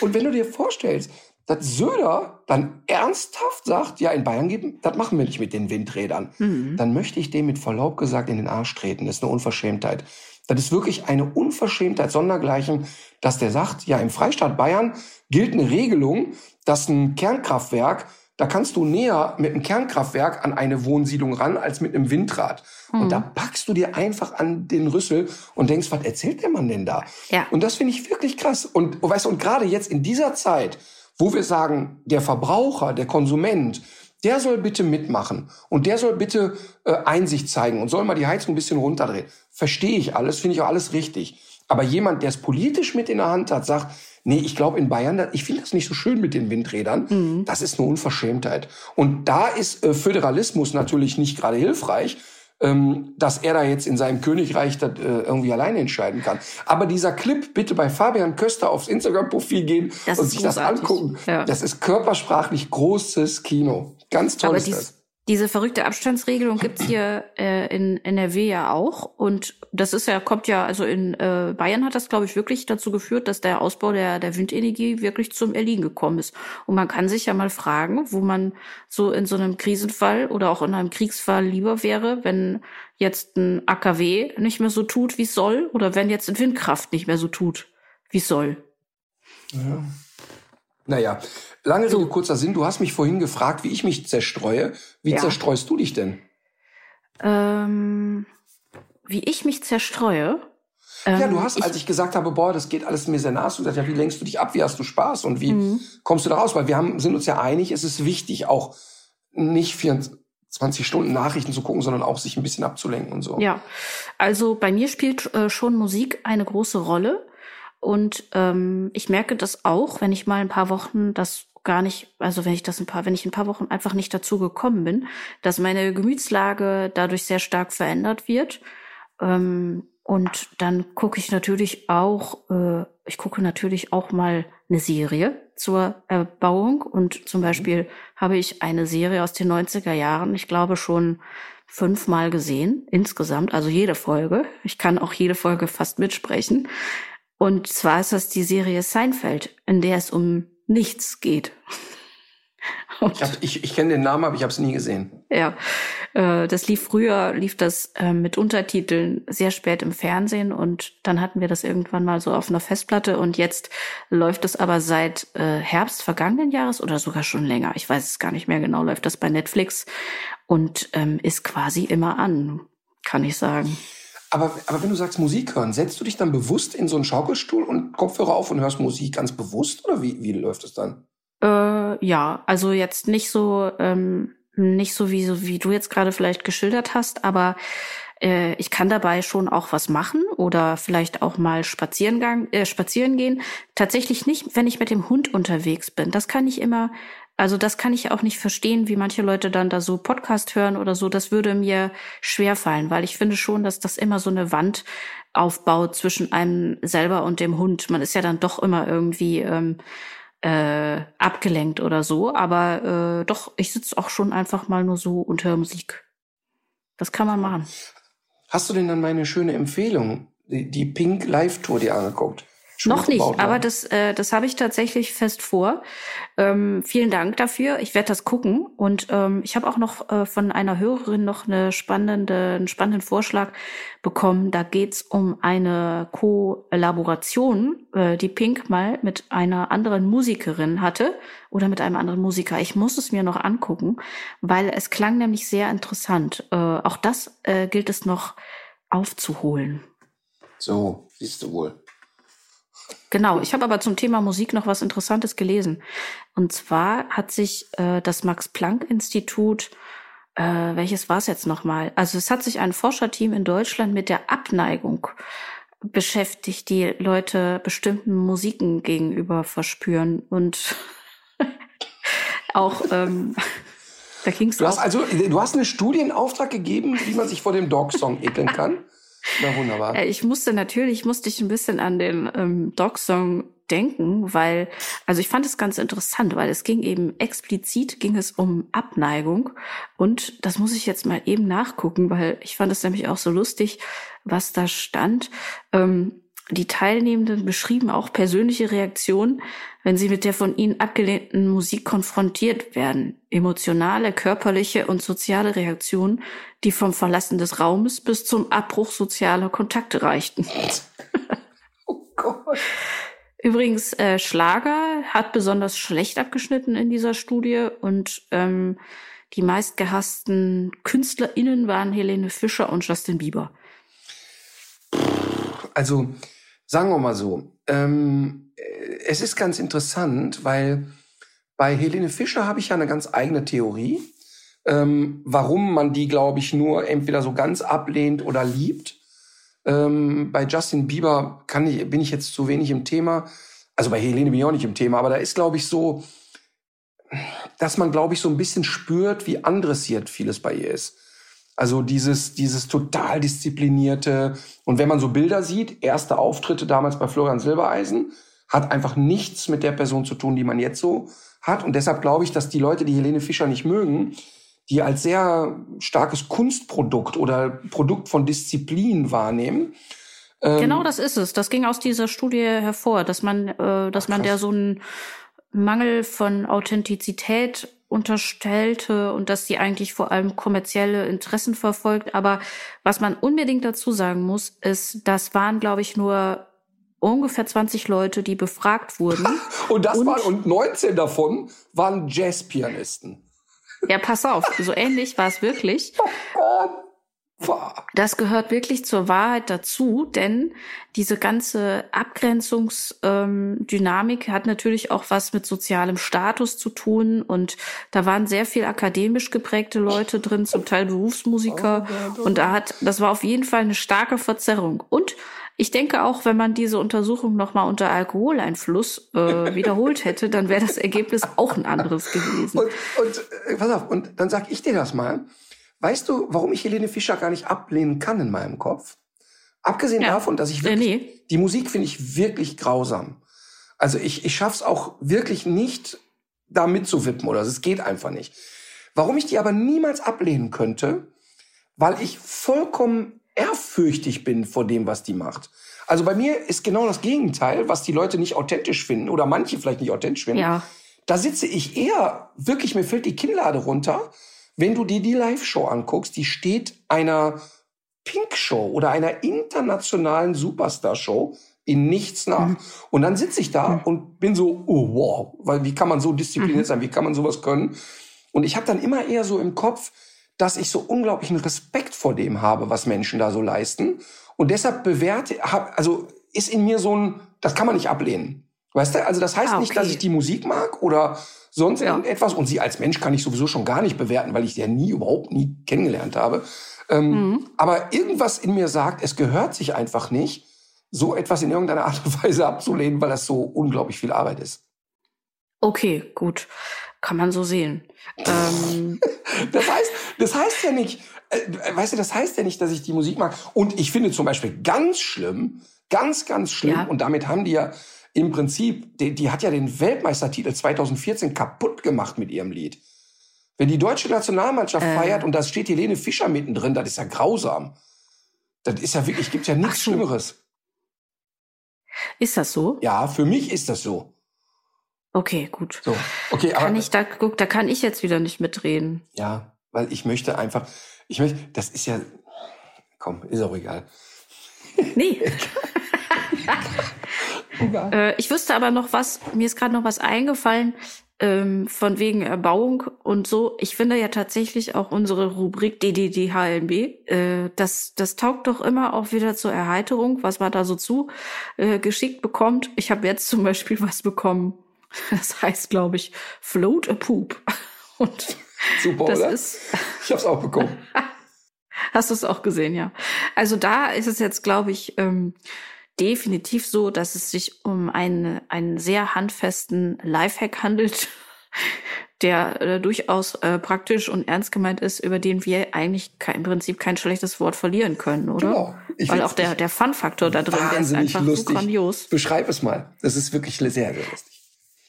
Speaker 2: Und wenn du dir vorstellst, dass Söder dann ernsthaft sagt, ja, in Bayern geben, das machen wir nicht mit den Windrädern, mhm. dann möchte ich dem mit Verlaub gesagt in den Arsch treten. Das ist eine Unverschämtheit. Das ist wirklich eine Unverschämtheit sondergleichen, dass der sagt, ja, im Freistaat Bayern gilt eine Regelung, dass ein Kernkraftwerk, da kannst du näher mit einem Kernkraftwerk an eine Wohnsiedlung ran als mit einem Windrad. Mhm. Und da packst du dir einfach an den Rüssel und denkst, was erzählt der Mann denn da?
Speaker 3: Ja.
Speaker 2: Und das finde ich wirklich krass. Und weißt du, und gerade jetzt in dieser Zeit, wo wir sagen, der Verbraucher, der Konsument, der soll bitte mitmachen und der soll bitte äh, Einsicht zeigen und soll mal die Heizung ein bisschen runterdrehen. Verstehe ich alles, finde ich auch alles richtig. Aber jemand, der es politisch mit in der Hand hat, sagt, nee, ich glaube in Bayern, ich finde das nicht so schön mit den Windrädern, mhm. das ist eine Unverschämtheit. Und da ist äh, Föderalismus natürlich nicht gerade hilfreich, ähm, dass er da jetzt in seinem Königreich das äh, irgendwie alleine entscheiden kann. Aber dieser Clip, bitte bei Fabian Köster aufs Instagram-Profil gehen das und sich großartig. das angucken. Ja. Das ist körpersprachlich großes Kino. Ganz toll Aber ist das.
Speaker 3: Diese verrückte Abstandsregelung gibt's hier äh, in NRW ja auch. Und das ist ja, kommt ja, also in äh, Bayern hat das, glaube ich, wirklich dazu geführt, dass der Ausbau der, der Windenergie wirklich zum Erliegen gekommen ist. Und man kann sich ja mal fragen, wo man so in so einem Krisenfall oder auch in einem Kriegsfall lieber wäre, wenn jetzt ein AKW nicht mehr so tut, wie es soll, oder wenn jetzt ein Windkraft nicht mehr so tut, wie es soll.
Speaker 2: Ja. Naja, lange Rede, so. kurzer Sinn. Du hast mich vorhin gefragt, wie ich mich zerstreue. Wie ja. zerstreust du dich denn?
Speaker 3: Ähm, wie ich mich zerstreue?
Speaker 2: Ja, du ähm, hast, als ich gesagt habe, boah, das geht alles mir sehr nah, du gesagt, ja, wie lenkst du dich ab, wie hast du Spaß und wie mhm. kommst du da raus? Weil wir haben, sind uns ja einig, es ist wichtig, auch nicht 20 Stunden Nachrichten zu gucken, sondern auch sich ein bisschen abzulenken und so.
Speaker 3: Ja, also bei mir spielt äh, schon Musik eine große Rolle. Und ähm, ich merke das auch, wenn ich mal ein paar Wochen das gar nicht, also wenn ich das ein paar, wenn ich ein paar Wochen einfach nicht dazu gekommen bin, dass meine Gemütslage dadurch sehr stark verändert wird. Ähm, und dann gucke ich natürlich auch, äh, ich gucke natürlich auch mal eine Serie zur Erbauung. Und zum Beispiel habe ich eine Serie aus den 90er Jahren, ich glaube schon fünfmal gesehen, insgesamt, also jede Folge. Ich kann auch jede Folge fast mitsprechen. Und zwar ist das die Serie Seinfeld, in der es um nichts geht.
Speaker 2: ich, ich, ich kenne den Namen, aber ich habe es nie gesehen.
Speaker 3: Ja, äh, das lief früher, lief das äh, mit Untertiteln sehr spät im Fernsehen und dann hatten wir das irgendwann mal so auf einer Festplatte und jetzt läuft es aber seit äh, Herbst vergangenen Jahres oder sogar schon länger. Ich weiß es gar nicht mehr genau, läuft das bei Netflix und ähm, ist quasi immer an, kann ich sagen.
Speaker 2: Aber, aber wenn du sagst Musik hören, setzt du dich dann bewusst in so einen Schaukelstuhl und Kopfhörer auf und hörst Musik ganz bewusst oder wie, wie läuft es dann?
Speaker 3: Äh, ja, also jetzt nicht so, ähm, nicht so wie, so wie du jetzt gerade vielleicht geschildert hast, aber äh, ich kann dabei schon auch was machen oder vielleicht auch mal spazieren, äh, spazieren gehen. Tatsächlich nicht, wenn ich mit dem Hund unterwegs bin. Das kann ich immer also das kann ich auch nicht verstehen, wie manche Leute dann da so Podcast hören oder so. Das würde mir schwer fallen, weil ich finde schon, dass das immer so eine Wand aufbaut zwischen einem selber und dem Hund. Man ist ja dann doch immer irgendwie ähm, äh, abgelenkt oder so. Aber äh, doch, ich sitze auch schon einfach mal nur so unter Musik. Das kann man machen.
Speaker 2: Hast du denn dann meine schöne Empfehlung, die, die Pink Live Tour dir angeguckt?
Speaker 3: Noch nicht, aber das, äh, das habe ich tatsächlich fest vor. Ähm, vielen Dank dafür. Ich werde das gucken. Und ähm, ich habe auch noch äh, von einer Hörerin noch eine spannende, einen spannenden Vorschlag bekommen. Da geht's um eine Kollaboration, äh, die Pink mal mit einer anderen Musikerin hatte oder mit einem anderen Musiker. Ich muss es mir noch angucken, weil es klang nämlich sehr interessant. Äh, auch das äh, gilt es noch aufzuholen.
Speaker 2: So, siehst du wohl.
Speaker 3: Genau, ich habe aber zum Thema Musik noch was Interessantes gelesen. Und zwar hat sich äh, das Max-Planck-Institut, äh, welches war es jetzt nochmal? Also es hat sich ein Forscherteam in Deutschland mit der Abneigung beschäftigt, die Leute bestimmten Musiken gegenüber verspüren. Und auch ähm, da ging es.
Speaker 2: Du hast also, du hast einen Studienauftrag gegeben, wie man sich vor dem Dog-Song ekeln kann. Na wunderbar.
Speaker 3: Äh, ich musste natürlich, musste ich ein bisschen an den ähm, Dog-Song denken, weil, also ich fand es ganz interessant, weil es ging eben explizit, ging es um Abneigung. Und das muss ich jetzt mal eben nachgucken, weil ich fand es nämlich auch so lustig, was da stand. Ähm, die Teilnehmenden beschrieben auch persönliche Reaktionen, wenn sie mit der von ihnen abgelehnten Musik konfrontiert werden. Emotionale, körperliche und soziale Reaktionen, die vom Verlassen des Raumes bis zum Abbruch sozialer Kontakte reichten. oh Gott. Übrigens, äh, Schlager hat besonders schlecht abgeschnitten in dieser Studie und ähm, die meistgehassten KünstlerInnen waren Helene Fischer und Justin Bieber.
Speaker 2: Also Sagen wir mal so, ähm, es ist ganz interessant, weil bei Helene Fischer habe ich ja eine ganz eigene Theorie, ähm, warum man die, glaube ich, nur entweder so ganz ablehnt oder liebt. Ähm, bei Justin Bieber kann ich, bin ich jetzt zu wenig im Thema. Also bei Helene bin ich auch nicht im Thema, aber da ist, glaube ich, so, dass man, glaube ich, so ein bisschen spürt, wie andressiert vieles bei ihr ist. Also dieses, dieses total disziplinierte. Und wenn man so Bilder sieht, erste Auftritte damals bei Florian Silbereisen, hat einfach nichts mit der Person zu tun, die man jetzt so hat. Und deshalb glaube ich, dass die Leute, die Helene Fischer nicht mögen, die als sehr starkes Kunstprodukt oder Produkt von Disziplin wahrnehmen.
Speaker 3: Ähm, genau das ist es. Das ging aus dieser Studie hervor, dass man, äh, dass man der so einen Mangel von Authentizität unterstellte und dass sie eigentlich vor allem kommerzielle Interessen verfolgt. Aber was man unbedingt dazu sagen muss, ist, das waren, glaube ich, nur ungefähr 20 Leute, die befragt wurden.
Speaker 2: und das und, waren, und 19 davon waren Jazzpianisten.
Speaker 3: Ja, pass auf, so ähnlich war es wirklich. Oh Gott. Das gehört wirklich zur Wahrheit dazu, denn diese ganze Abgrenzungsdynamik ähm, hat natürlich auch was mit sozialem Status zu tun und da waren sehr viel akademisch geprägte Leute drin, zum Teil Berufsmusiker oh und da hat, das war auf jeden Fall eine starke Verzerrung und ich denke auch, wenn man diese Untersuchung nochmal unter Alkoholeinfluss äh, wiederholt hätte, dann wäre das Ergebnis auch ein anderes gewesen.
Speaker 2: Und, und äh, pass auf, und dann sag ich dir das mal. Weißt du, warum ich Helene Fischer gar nicht ablehnen kann in meinem Kopf? Abgesehen ja. davon, dass ich wirklich, äh, nee. die Musik finde ich wirklich grausam. Also ich, ich schaff's auch wirklich nicht, da mitzuwippen oder es geht einfach nicht. Warum ich die aber niemals ablehnen könnte, weil ich vollkommen ehrfürchtig bin vor dem, was die macht. Also bei mir ist genau das Gegenteil, was die Leute nicht authentisch finden oder manche vielleicht nicht authentisch finden. Ja. Da sitze ich eher, wirklich, mir fällt die Kinnlade runter, wenn du dir die Live-Show anguckst, die steht einer Pink-Show oder einer internationalen Superstar-Show in nichts nach. Mhm. Und dann sitze ich da mhm. und bin so, oh wow, weil wie kann man so diszipliniert mhm. sein, wie kann man sowas können? Und ich habe dann immer eher so im Kopf, dass ich so unglaublichen Respekt vor dem habe, was Menschen da so leisten. Und deshalb bewerte, hab, also ist in mir so ein, das kann man nicht ablehnen. Weißt du? Also das heißt ah, okay. nicht, dass ich die Musik mag oder sonst ja. irgendetwas. Und sie als Mensch kann ich sowieso schon gar nicht bewerten, weil ich sie ja nie, überhaupt nie kennengelernt habe. Ähm, mhm. Aber irgendwas in mir sagt, es gehört sich einfach nicht, so etwas in irgendeiner Art und Weise abzulehnen, weil das so unglaublich viel Arbeit ist.
Speaker 3: Okay, gut. Kann man so sehen. Ähm.
Speaker 2: das heißt, das heißt ja nicht, äh, weißt du, das heißt ja nicht, dass ich die Musik mag. Und ich finde zum Beispiel ganz schlimm, ganz, ganz schlimm, ja. und damit haben die ja im Prinzip, die, die hat ja den Weltmeistertitel 2014 kaputt gemacht mit ihrem Lied. Wenn die deutsche Nationalmannschaft äh. feiert und da steht Helene Fischer mittendrin, das ist ja grausam. Das ist ja wirklich, gibt ja nichts so. Schlimmeres.
Speaker 3: Ist das so?
Speaker 2: Ja, für mich ist das so.
Speaker 3: Okay, gut.
Speaker 2: So, okay,
Speaker 3: kann aber, ich da, guck, da kann ich jetzt wieder nicht mitreden.
Speaker 2: Ja, weil ich möchte einfach, ich möchte, das ist ja, komm, ist auch egal.
Speaker 3: Nee. äh, ich wüsste aber noch was, mir ist gerade noch was eingefallen, ähm, von wegen Erbauung und so. Ich finde ja tatsächlich auch unsere Rubrik DDDHLB, äh, das, das taugt doch immer auch wieder zur Erheiterung, was man da so zu äh, geschickt bekommt. Ich habe jetzt zum Beispiel was bekommen, das heißt, glaube ich, Float a Poop. Und
Speaker 2: Super, das oder? Ist ich habe es auch bekommen.
Speaker 3: Hast du es auch gesehen, ja. Also da ist es jetzt, glaube ich, ähm, definitiv so, dass es sich um einen, einen sehr handfesten Lifehack handelt, der äh, durchaus äh, praktisch und ernst gemeint ist, über den wir eigentlich kein, im Prinzip kein schlechtes Wort verlieren können, oder? Genau. Ich Weil auch der, der Fun-Faktor da drin, der ist einfach lustig. so grandios.
Speaker 2: Beschreib es mal. Das ist wirklich sehr, sehr lustig.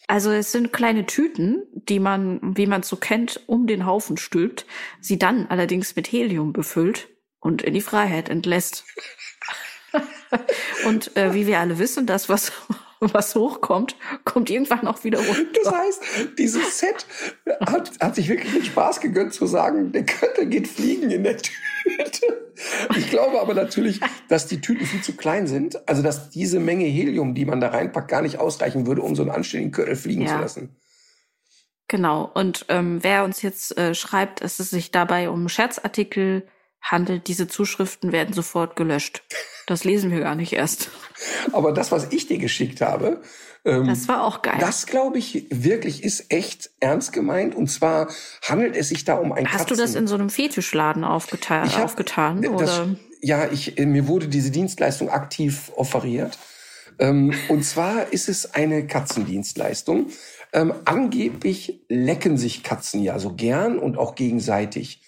Speaker 3: Also es sind kleine Tüten, die man, wie man so kennt, um den Haufen stülpt, sie dann allerdings mit Helium befüllt und in die Freiheit entlässt. und äh, wie wir alle wissen, das, was, was hochkommt, kommt irgendwann auch wieder runter.
Speaker 2: Das heißt, dieses Set hat, hat sich wirklich den Spaß gegönnt zu sagen, der Köttel geht fliegen in der Tüte. Ich glaube aber natürlich, dass die Tüten viel zu klein sind. Also, dass diese Menge Helium, die man da reinpackt, gar nicht ausreichen würde, um so einen anständigen Köttel fliegen ja. zu lassen.
Speaker 3: Genau. Und ähm, wer uns jetzt äh, schreibt, dass es sich dabei um Scherzartikel handelt, diese Zuschriften werden sofort gelöscht. Das lesen wir gar nicht erst.
Speaker 2: Aber das, was ich dir geschickt habe,
Speaker 3: ähm, das war auch geil.
Speaker 2: Das, glaube ich, wirklich ist echt ernst gemeint. Und zwar handelt es sich da um ein
Speaker 3: Hast Katzen du das in so einem Fetischladen aufgetan? Ich hab, aufgetan das, oder?
Speaker 2: Ja, ich, mir wurde diese Dienstleistung aktiv offeriert. Ähm, und zwar ist es eine Katzendienstleistung. Ähm, angeblich lecken sich Katzen ja so gern und auch gegenseitig.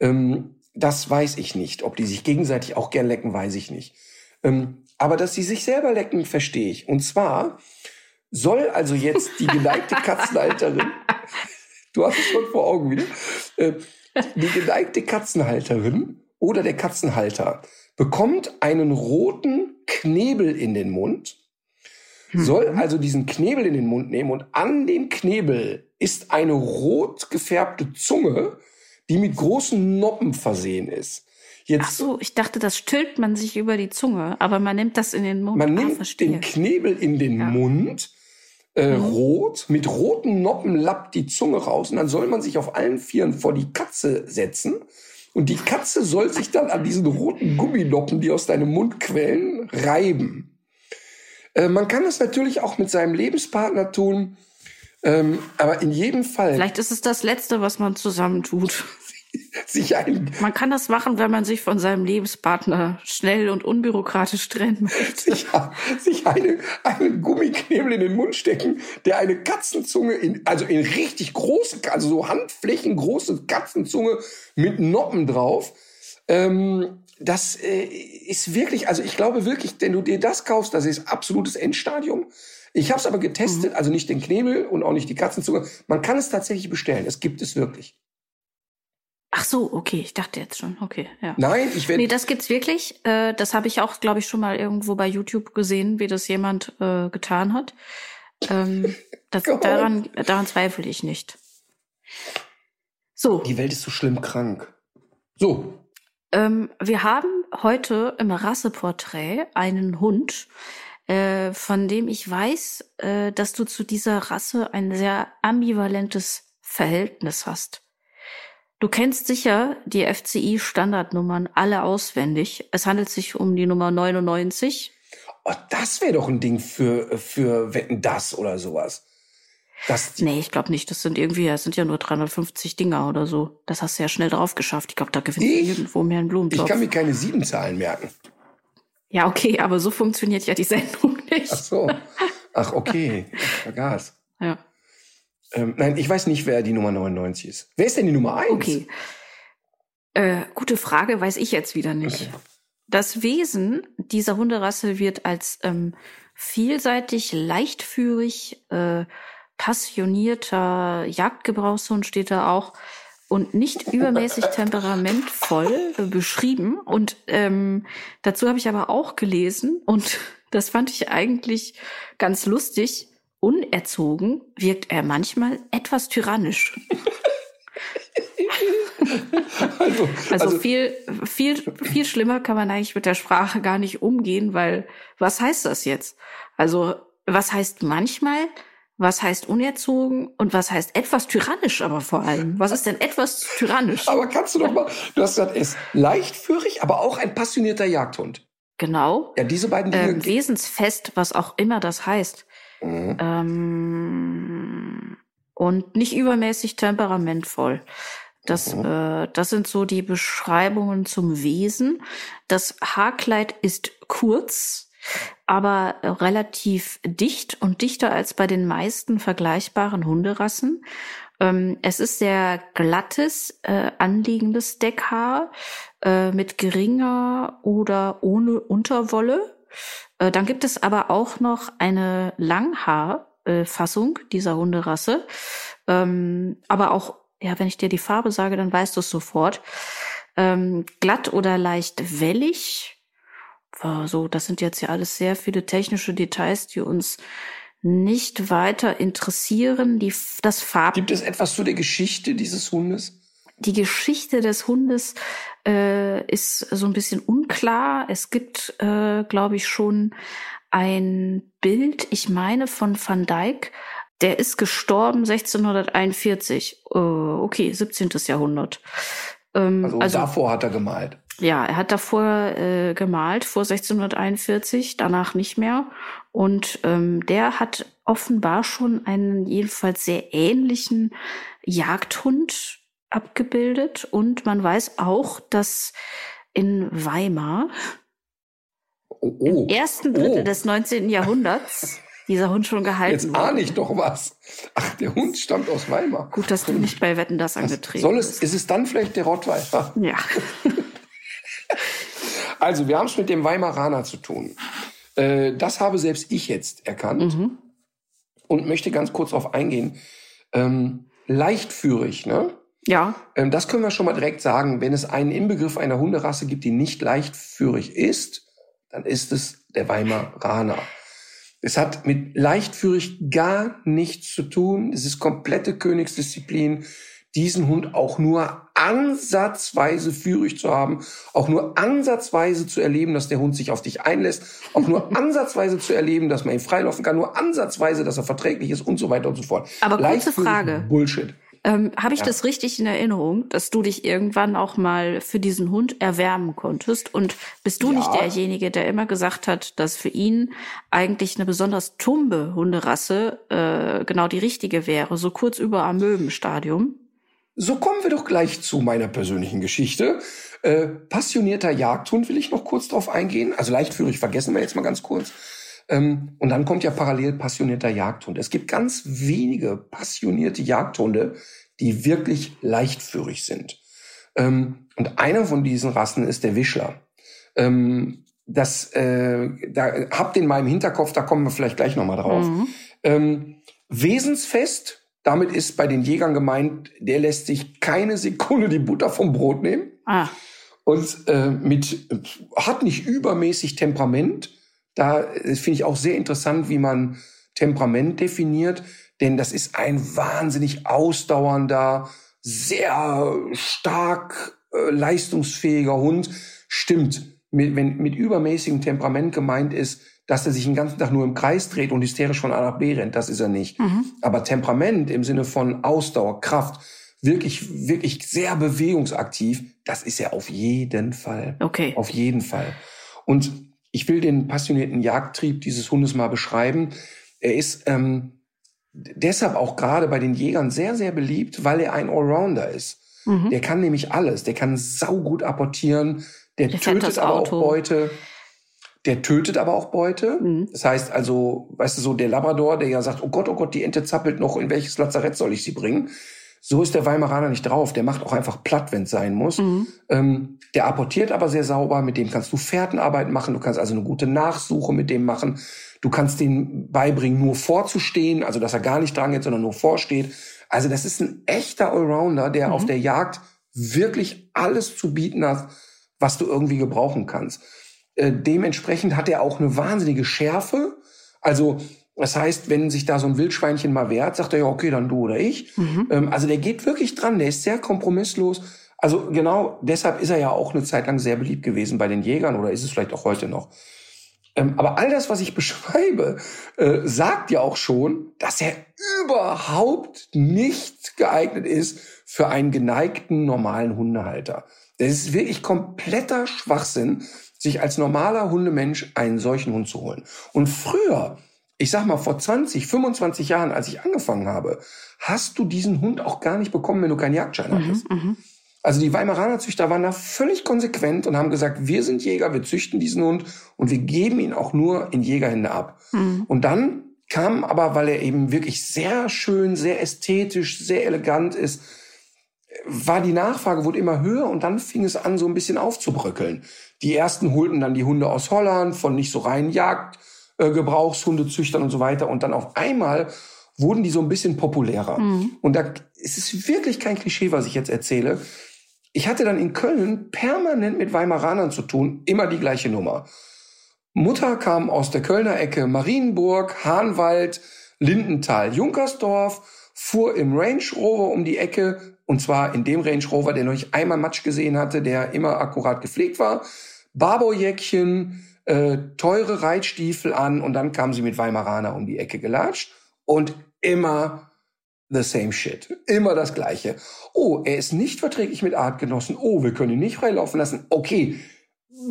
Speaker 2: Ähm, das weiß ich nicht. Ob die sich gegenseitig auch gern lecken, weiß ich nicht. Ähm, aber dass sie sich selber lecken, verstehe ich. Und zwar soll also jetzt die geneigte Katzenhalterin, du hast es schon vor Augen wieder, äh, die geneigte Katzenhalterin oder der Katzenhalter bekommt einen roten Knebel in den Mund, mhm. soll also diesen Knebel in den Mund nehmen und an dem Knebel ist eine rot gefärbte Zunge, die mit großen Noppen versehen ist.
Speaker 3: Jetzt, Ach so, ich dachte, das stülpt man sich über die Zunge, aber man nimmt das in den Mund.
Speaker 2: Man ah, nimmt verstehe. den Knebel in den ja. Mund, äh, mhm. rot, mit roten Noppen lappt die Zunge raus und dann soll man sich auf allen Vieren vor die Katze setzen Und die Katze soll sich dann an diesen roten Gumminoppen, die aus deinem Mund quellen, reiben. Äh, man kann das natürlich auch mit seinem Lebenspartner tun, ähm, aber in jedem Fall.
Speaker 3: Vielleicht ist es das Letzte, was man zusammen tut.
Speaker 2: Sich ein,
Speaker 3: Man kann das machen, wenn man sich von seinem Lebenspartner schnell und unbürokratisch trennen möchte.
Speaker 2: sich, sich eine, einen Gummiknebel in den Mund stecken, der eine Katzenzunge in, also in richtig große, also so handflächengroße Katzenzunge mit Noppen drauf. Ähm, das äh, ist wirklich, also ich glaube wirklich, wenn du dir das kaufst, das ist absolutes Endstadium. Ich habe es aber getestet, also nicht den Knebel und auch nicht die Katzenzunge. Man kann es tatsächlich bestellen. Es gibt es wirklich.
Speaker 3: Ach so, okay, ich dachte jetzt schon, okay, ja.
Speaker 2: Nein, ich werde
Speaker 3: Nee, das gibt's wirklich. Äh, das habe ich auch, glaube ich, schon mal irgendwo bei YouTube gesehen, wie das jemand äh, getan hat. Ähm, das, daran, daran zweifle ich nicht. So,
Speaker 2: die Welt ist so schlimm krank. So,
Speaker 3: ähm, wir haben heute im Rasseporträt einen Hund, äh, von dem ich weiß, äh, dass du zu dieser Rasse ein sehr ambivalentes Verhältnis hast. Du kennst sicher die FCI-Standardnummern alle auswendig. Es handelt sich um die Nummer 99.
Speaker 2: oh, das wäre doch ein Ding für, für Wetten das oder sowas. Das,
Speaker 3: Nee, ich glaube nicht. Das sind irgendwie, es sind ja nur 350 Dinger oder so. Das hast du ja schnell drauf geschafft. Ich glaube, da gewinnst du
Speaker 2: Ich?
Speaker 3: irgendwo mehr einen
Speaker 2: ich
Speaker 3: Blumentopf.
Speaker 2: kann mir keine sieben Zahlen merken.
Speaker 3: Ja, okay, aber so funktioniert ja die Sendung nicht.
Speaker 2: Ach so. Ach, okay. Ich vergaß.
Speaker 3: Ja.
Speaker 2: Ähm, nein, ich weiß nicht, wer die Nummer 99 ist. Wer ist denn die Nummer 1?
Speaker 3: Okay. Äh, gute Frage, weiß ich jetzt wieder nicht.
Speaker 2: Okay.
Speaker 3: Das Wesen dieser Hunderasse wird als ähm, vielseitig, leichtführig, äh, passionierter Jagdgebrauchshund steht da auch und nicht übermäßig temperamentvoll äh, beschrieben. Und ähm, dazu habe ich aber auch gelesen und das fand ich eigentlich ganz lustig. Unerzogen wirkt er manchmal etwas tyrannisch.
Speaker 2: Also,
Speaker 3: Also,
Speaker 2: also,
Speaker 3: viel, viel, viel schlimmer kann man eigentlich mit der Sprache gar nicht umgehen, weil was heißt das jetzt? Also, was heißt manchmal? Was heißt unerzogen? Und was heißt etwas tyrannisch aber vor allem? Was ist denn etwas tyrannisch?
Speaker 2: aber kannst du doch mal, du hast gesagt, er ist leichtführig, aber auch ein passionierter Jagdhund.
Speaker 3: Genau.
Speaker 2: Ja, diese beiden Dinge.
Speaker 3: Ähm, wesensfest, was auch immer das heißt.
Speaker 2: Mhm.
Speaker 3: Ähm, und nicht übermäßig temperamentvoll. Das,
Speaker 2: Mhm.
Speaker 3: äh, das sind so die Beschreibungen zum Wesen. Das Haarkleid ist kurz, aber relativ dicht und dichter als bei den meisten vergleichbaren Hunderassen. Ähm, es ist sehr glattes, äh, anliegendes Deckhaar äh, mit geringer oder ohne Unterwolle. Äh, dann gibt es aber auch noch eine Langhaarfassung dieser Hunderasse. Ähm, aber auch, ja, wenn ich dir die Farbe sage, dann weißt du es sofort. Ähm, glatt oder leicht wellig. So, das sind jetzt ja alles sehr viele technische Details, die uns nicht weiter interessieren. Die, das Farb
Speaker 2: Gibt es etwas zu der Geschichte dieses Hundes?
Speaker 3: Die Geschichte des Hundes äh, ist so ein bisschen unklar. Es gibt, äh, glaube ich, schon ein Bild, ich meine von Van Dyck. Der ist gestorben 1641. Äh, okay, 17. Jahrhundert. Ähm,
Speaker 2: Also,
Speaker 3: also
Speaker 2: davor hat er gemalt.
Speaker 3: ja, er hat davor äh, gemalt, vor 1641, danach nicht mehr. Und ähm, der hat offenbar schon einen jedenfalls sehr ähnlichen Jagdhund abgebildet. Und man weiß auch, dass in Weimar
Speaker 2: Oh, oh.
Speaker 3: im ersten Drittel
Speaker 2: Oh.
Speaker 3: des 19. Jahrhunderts dieser Hund schon gehalten
Speaker 2: Jetzt
Speaker 3: wurde.
Speaker 2: ahne ich doch was. Ach, der Hund stammt aus Weimar.
Speaker 3: Gut, dass du nicht bei Wetten das angetreten
Speaker 2: Soll es,
Speaker 3: bist.
Speaker 2: ist es dann vielleicht der Rottweiler?
Speaker 3: Ja.
Speaker 2: Also, wir haben es mit dem Weimaraner zu tun. Äh, das habe selbst ich jetzt erkannt
Speaker 3: Mhm.
Speaker 2: und möchte ganz kurz darauf eingehen. Ähm, leichtführig, ne?
Speaker 3: Ja.
Speaker 2: Ähm, das können wir schon mal direkt sagen. Wenn es einen Inbegriff einer Hunderasse gibt, die nicht leichtführig ist, dann ist es der Weimaraner. Es hat mit leichtführig gar nichts zu tun. Es ist komplette Königsdisziplin, diesen Hund auch nur ansatzweise führig zu haben, auch nur ansatzweise zu erleben, dass der Hund sich auf dich einlässt, auch nur ansatzweise zu erleben, dass man ihn freilaufen kann, nur ansatzweise, dass er verträglich ist und so weiter und so fort.
Speaker 3: Aber kurze Frage.
Speaker 2: Bullshit.
Speaker 3: Ähm, Habe ich ja. das richtig in Erinnerung, dass du dich irgendwann auch mal für diesen Hund erwärmen konntest? Und bist du ja. nicht derjenige, der immer gesagt hat, dass für ihn eigentlich eine besonders tumbe Hunderasse äh, genau die richtige wäre, so kurz über Amöbenstadium?
Speaker 2: So kommen wir doch gleich zu meiner persönlichen Geschichte. Äh, passionierter Jagdhund will ich noch kurz drauf eingehen. Also leichtführig vergessen wir jetzt mal ganz kurz. Ähm, und dann kommt ja parallel passionierter Jagdhund. Es gibt ganz wenige passionierte Jagdhunde, die wirklich leichtführig sind. Ähm, und einer von diesen Rassen ist der Wischler. Ähm, das, äh, da habt den mal im Hinterkopf, da kommen wir vielleicht gleich nochmal drauf. Mhm. Wesensfest, damit ist bei den Jägern gemeint, der lässt sich keine Sekunde die Butter vom Brot nehmen. Ah. Und äh, mit hat nicht übermäßig Temperament, da finde ich auch sehr interessant, wie man Temperament definiert, denn das ist ein wahnsinnig ausdauernder, sehr stark äh, leistungsfähiger Hund. Stimmt, mit, wenn mit übermäßigem Temperament gemeint ist, dass er sich den ganzen Tag nur im Kreis dreht und hysterisch von A nach B rennt, das ist er nicht. Mhm. Aber Temperament im Sinne von Ausdauer, Kraft, wirklich, wirklich sehr bewegungsaktiv, das ist er auf jeden Fall.
Speaker 3: Okay.
Speaker 2: Auf jeden Fall. Und ich will den passionierten Jagdtrieb dieses Hundes mal beschreiben. Er ist ähm, deshalb auch gerade bei den Jägern sehr, sehr beliebt, weil er ein Allrounder ist. Mhm. Der kann nämlich alles. Der kann saugut apportieren. Der, der tötet aber auch Beute. Der tötet aber auch Beute. Mhm. Das heißt also, weißt du, so der Labrador, der ja sagt, oh Gott, oh Gott, die Ente zappelt noch, in welches Lazarett soll ich sie bringen? So ist der Weimaraner nicht drauf. Der macht auch einfach platt, wenn es sein muss. Mhm. Ähm, der apportiert aber sehr sauber. Mit dem kannst du Fährtenarbeit machen. Du kannst also eine gute Nachsuche mit dem machen. Du kannst den beibringen, nur vorzustehen, also dass er gar nicht dran geht, sondern nur vorsteht. Also das ist ein echter Allrounder, der mhm. auf der Jagd wirklich alles zu bieten hat, was du irgendwie gebrauchen kannst. Äh, dementsprechend hat er auch eine wahnsinnige Schärfe. Also das heißt, wenn sich da so ein Wildschweinchen mal wehrt, sagt er ja, okay, dann du oder ich. Mhm. Ähm, also der geht wirklich dran, der ist sehr kompromisslos. Also genau deshalb ist er ja auch eine Zeit lang sehr beliebt gewesen bei den Jägern oder ist es vielleicht auch heute noch. Ähm, aber all das, was ich beschreibe, äh, sagt ja auch schon, dass er überhaupt nicht geeignet ist für einen geneigten normalen Hundehalter. Das ist wirklich kompletter Schwachsinn, sich als normaler Hundemensch einen solchen Hund zu holen. Und früher ich sag mal, vor 20, 25 Jahren, als ich angefangen habe, hast du diesen Hund auch gar nicht bekommen, wenn du keinen Jagdschein mhm, hattest. Mhm, also die Weimaraner Züchter waren da völlig konsequent und haben gesagt, wir sind Jäger, wir züchten diesen Hund und wir geben ihn auch nur in Jägerhände ab. Mhm. Und dann kam aber, weil er eben wirklich sehr schön, sehr ästhetisch, sehr elegant ist, war die Nachfrage wurde immer höher und dann fing es an, so ein bisschen aufzubröckeln. Die ersten holten dann die Hunde aus Holland von nicht so reinen Jagd äh, Gebrauchshundezüchtern und so weiter. Und dann auf einmal wurden die so ein bisschen populärer. Mhm. Und da es ist wirklich kein Klischee, was ich jetzt erzähle. Ich hatte dann in Köln permanent mit Weimaranern zu tun, immer die gleiche Nummer. Mutter kam aus der Kölner Ecke Marienburg, Hahnwald, Lindenthal, Junkersdorf, fuhr im Range Rover um die Ecke, und zwar in dem Range Rover, der noch nicht einmal Matsch gesehen hatte, der immer akkurat gepflegt war. Barbojäckchen, äh, teure Reitstiefel an und dann kam sie mit Weimaraner um die Ecke gelatscht und immer the same shit. Immer das Gleiche. Oh, er ist nicht verträglich mit Artgenossen. Oh, wir können ihn nicht freilaufen lassen. Okay,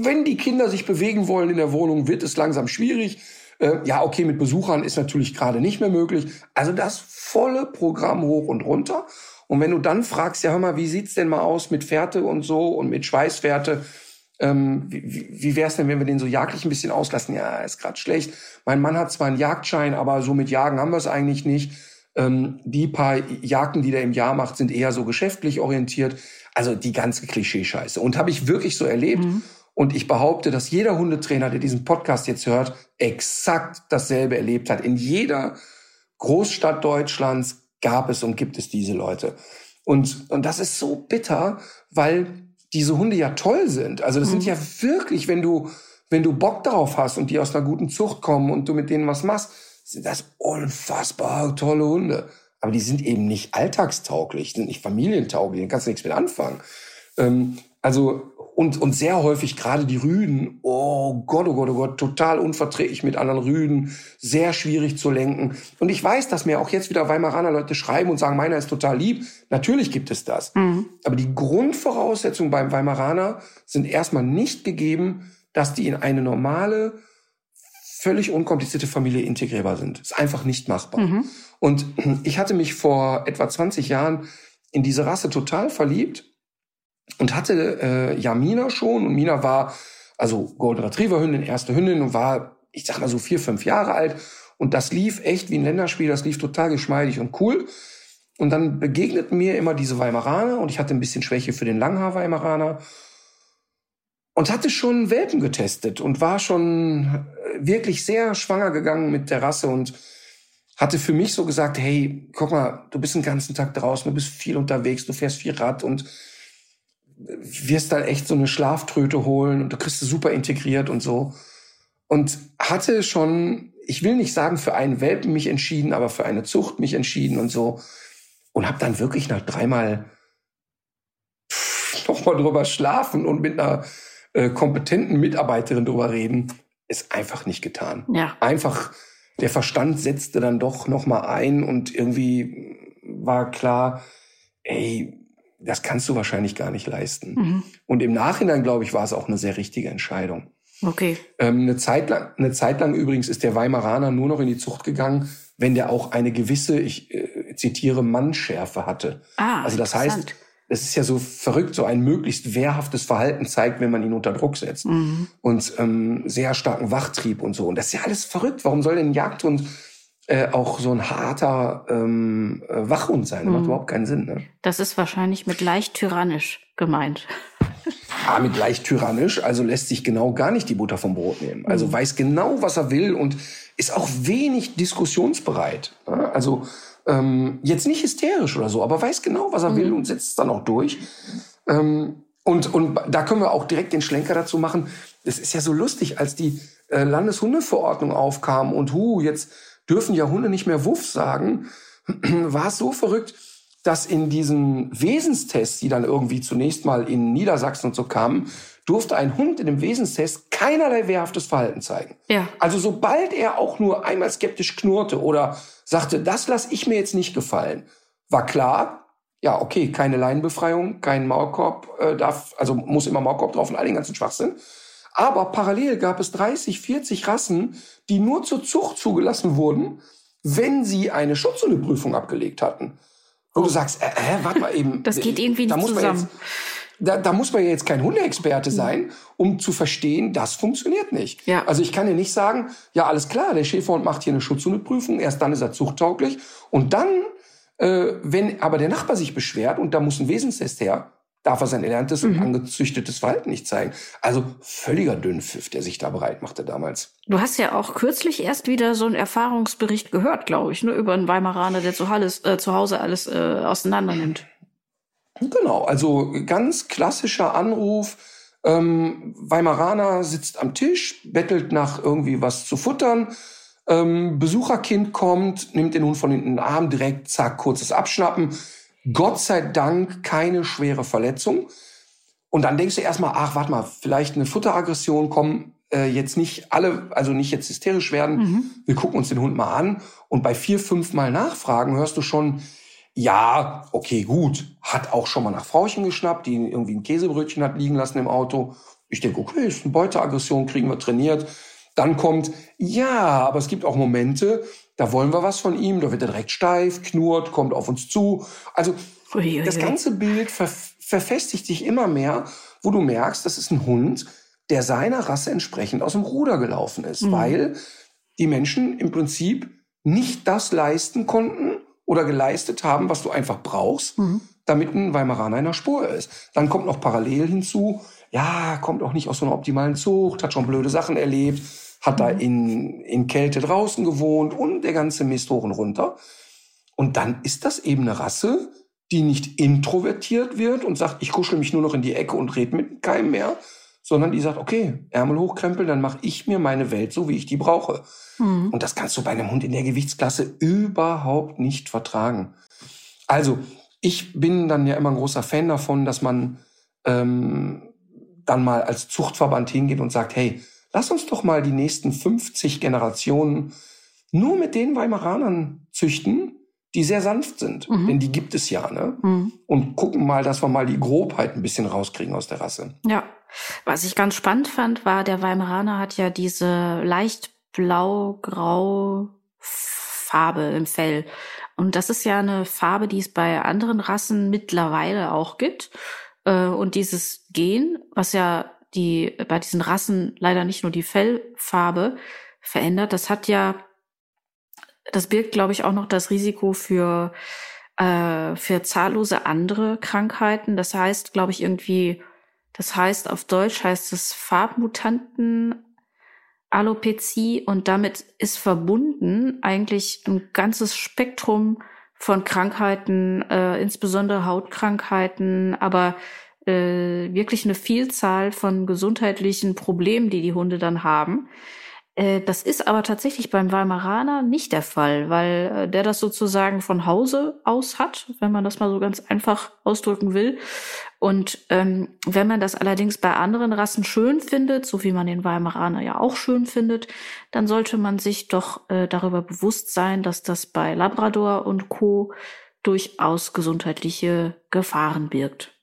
Speaker 2: wenn die Kinder sich bewegen wollen in der Wohnung, wird es langsam schwierig. Äh, ja, okay, mit Besuchern ist natürlich gerade nicht mehr möglich. Also das volle Programm hoch und runter. Und wenn du dann fragst, ja, hör mal, wie sieht's denn mal aus mit Fährte und so und mit Schweißfährte? Ähm, wie, wie wäre es denn, wenn wir den so jagdlich ein bisschen auslassen? Ja, ist gerade schlecht. Mein Mann hat zwar einen Jagdschein, aber so mit Jagen haben wir es eigentlich nicht. Ähm, die paar Jagden, die der im Jahr macht, sind eher so geschäftlich orientiert. Also die ganze Klischeescheiße. Und habe ich wirklich so erlebt. Mhm. Und ich behaupte, dass jeder Hundetrainer, der diesen Podcast jetzt hört, exakt dasselbe erlebt hat. In jeder Großstadt Deutschlands gab es und gibt es diese Leute. Und, und das ist so bitter, weil diese Hunde ja toll sind. Also das mhm. sind ja wirklich, wenn du, wenn du Bock darauf hast und die aus einer guten Zucht kommen und du mit denen was machst, sind das unfassbar tolle Hunde. Aber die sind eben nicht alltagstauglich, sind nicht familientauglich, dann kannst du nichts mit anfangen. Ähm, also und, und sehr häufig gerade die Rüden. Oh Gott, oh Gott, oh Gott, total unverträglich mit anderen Rüden, sehr schwierig zu lenken. Und ich weiß, dass mir auch jetzt wieder Weimaraner Leute schreiben und sagen, meiner ist total lieb. Natürlich gibt es das. Mhm. Aber die Grundvoraussetzungen beim Weimaraner sind erstmal nicht gegeben, dass die in eine normale, völlig unkomplizierte Familie integrierbar sind. Ist einfach nicht machbar. Mhm. Und ich hatte mich vor etwa 20 Jahren in diese Rasse total verliebt und hatte äh, ja Mina schon. Und Mina war also Golden Retriever Hündin, erste Hündin und war, ich sag mal so vier, fünf Jahre alt. Und das lief echt wie ein Länderspiel, das lief total geschmeidig und cool. Und dann begegneten mir immer diese Weimaraner. Und ich hatte ein bisschen Schwäche für den Langhaar-Weimaraner. Und hatte schon Welpen getestet und war schon äh, wirklich sehr schwanger gegangen mit der Rasse und hatte für mich so gesagt, hey, guck mal, du bist den ganzen Tag draußen, du bist viel unterwegs, du fährst viel Rad und wirst dann echt so eine Schlaftröte holen und du kriegst es super integriert und so. Und hatte schon, ich will nicht sagen für einen Welpen mich entschieden, aber für eine Zucht mich entschieden und so. Und habe dann wirklich nach dreimal nochmal drüber schlafen und mit einer äh, kompetenten Mitarbeiterin drüber reden, ist einfach nicht getan.
Speaker 3: Ja.
Speaker 2: Einfach, der Verstand setzte dann doch nochmal ein und irgendwie war klar, ey, das kannst du wahrscheinlich gar nicht leisten. Mhm. Und im Nachhinein, glaube ich, war es auch eine sehr richtige Entscheidung.
Speaker 3: Okay.
Speaker 2: Ähm, eine, Zeit lang, eine Zeit lang übrigens ist der Weimaraner nur noch in die Zucht gegangen, wenn der auch eine gewisse, ich äh, zitiere, Mannschärfe hatte.
Speaker 3: Ah,
Speaker 2: also das heißt, es ist ja so verrückt, so ein möglichst wehrhaftes Verhalten zeigt, wenn man ihn unter Druck setzt. Mhm. Und ähm, sehr starken Wachtrieb und so. Und das ist ja alles verrückt. Warum soll denn ein Jagdhund äh, auch so ein harter ähm, äh, Wachhund sein. Das macht überhaupt keinen Sinn. Ne?
Speaker 3: Das ist wahrscheinlich mit leicht tyrannisch gemeint.
Speaker 2: Ah, mit leicht tyrannisch, also lässt sich genau gar nicht die Butter vom Brot nehmen. Also mhm. weiß genau, was er will und ist auch wenig diskussionsbereit. Ne? Also ähm, jetzt nicht hysterisch oder so, aber weiß genau, was er mhm. will und setzt es dann auch durch. Ähm, und, und da können wir auch direkt den Schlenker dazu machen. Es ist ja so lustig, als die äh, Landeshundeverordnung aufkam und hu, jetzt dürfen ja Hunde nicht mehr Wuff sagen, war es so verrückt, dass in diesen Wesenstests, die dann irgendwie zunächst mal in Niedersachsen und so kamen, durfte ein Hund in dem Wesenstest keinerlei wehrhaftes Verhalten zeigen.
Speaker 3: Ja.
Speaker 2: Also sobald er auch nur einmal skeptisch knurrte oder sagte, das lasse ich mir jetzt nicht gefallen, war klar, ja, okay, keine Leinenbefreiung, kein Maulkorb, äh, darf, also muss immer Maulkorb drauf und all den ganzen Schwachsinn. Aber parallel gab es 30, 40 Rassen, die nur zur Zucht zugelassen wurden, wenn sie eine Schutzhundeprüfung abgelegt hatten. Wo du sagst, äh, äh, warte mal eben.
Speaker 3: Das geht irgendwie nicht zusammen.
Speaker 2: Jetzt, da, da muss man ja jetzt kein Hundeexperte sein, um zu verstehen, das funktioniert nicht.
Speaker 3: Ja.
Speaker 2: Also ich kann ja nicht sagen, ja alles klar, der Schäferhund macht hier eine Schutzhundeprüfung, erst dann ist er zuchttauglich und dann, äh, wenn aber der Nachbar sich beschwert und da muss ein Wesenstest her, darf er sein erlerntes mhm. und angezüchtetes Verhalten nicht zeigen. Also völliger Dünnpfiff, der sich da bereit machte damals.
Speaker 3: Du hast ja auch kürzlich erst wieder so einen Erfahrungsbericht gehört, glaube ich, ne, über einen Weimaraner, der zu, alles, äh, zu Hause alles äh, auseinander nimmt.
Speaker 2: Genau, also ganz klassischer Anruf. Ähm, Weimaraner sitzt am Tisch, bettelt nach irgendwie was zu futtern. Ähm, Besucherkind kommt, nimmt den Hund von hinten in den Arm, direkt, zack, kurzes Abschnappen Gott sei Dank keine schwere Verletzung. Und dann denkst du erstmal, ach, warte mal, vielleicht eine Futteraggression, kommen äh, jetzt nicht alle, also nicht jetzt hysterisch werden. Mhm. Wir gucken uns den Hund mal an. Und bei vier, fünf Mal Nachfragen hörst du schon, ja, okay, gut, hat auch schon mal nach Frauchen geschnappt, die irgendwie ein Käsebrötchen hat liegen lassen im Auto. Ich denke, okay, ist eine Beuteaggression, kriegen wir trainiert. Dann kommt, ja, aber es gibt auch Momente, da wollen wir was von ihm, da wird er direkt steif, knurrt, kommt auf uns zu. Also Uiuiui. das ganze Bild ver verfestigt sich immer mehr, wo du merkst, das ist ein Hund, der seiner Rasse entsprechend aus dem Ruder gelaufen ist, mhm. weil die Menschen im Prinzip nicht das leisten konnten oder geleistet haben, was du einfach brauchst, mhm. damit ein Weimaraner in der Spur ist. Dann kommt noch parallel hinzu, ja, kommt auch nicht aus so einer optimalen Zucht, hat schon blöde Sachen erlebt, hat da mhm. in, in Kälte draußen gewohnt und der ganze Mist hoch und runter. Und dann ist das eben eine Rasse, die nicht introvertiert wird und sagt, ich kuschel mich nur noch in die Ecke und rede mit keinem mehr, sondern die sagt, okay, Ärmel hochkrempeln, dann mache ich mir meine Welt so, wie ich die brauche. Mhm. Und das kannst du bei einem Hund in der Gewichtsklasse überhaupt nicht vertragen. Also, ich bin dann ja immer ein großer Fan davon, dass man ähm, dann mal als Zuchtverband hingeht und sagt, hey, lass uns doch mal die nächsten 50 Generationen nur mit den Weimaranern züchten, die sehr sanft sind. Mhm. Denn die gibt es ja, ne? Mhm. Und gucken mal, dass wir mal die Grobheit ein bisschen rauskriegen aus der Rasse.
Speaker 3: Ja. Was ich ganz spannend fand, war, der Weimaraner hat ja diese leicht blau-grau Farbe im Fell. Und das ist ja eine Farbe, die es bei anderen Rassen mittlerweile auch gibt. Äh, und dieses Gen, was ja die bei diesen Rassen leider nicht nur die Fellfarbe verändert, das hat ja, das birgt, glaube ich, auch noch das Risiko für äh, für zahllose andere Krankheiten. Das heißt, glaube ich, irgendwie, das heißt auf Deutsch heißt es Farbmutanten Alopezie und damit ist verbunden eigentlich ein ganzes Spektrum von Krankheiten, äh, insbesondere Hautkrankheiten, aber äh, wirklich eine Vielzahl von gesundheitlichen Problemen, die die Hunde dann haben. Äh, das ist aber tatsächlich beim Weimaraner nicht der Fall, weil äh, der das sozusagen von Hause aus hat, wenn man das mal so ganz einfach ausdrücken will. Und ähm, wenn man das allerdings bei anderen Rassen schön findet, so wie man den Weimaraner ja auch schön findet, dann sollte man sich doch äh, darüber bewusst sein, dass das bei Labrador und Co durchaus gesundheitliche Gefahren birgt.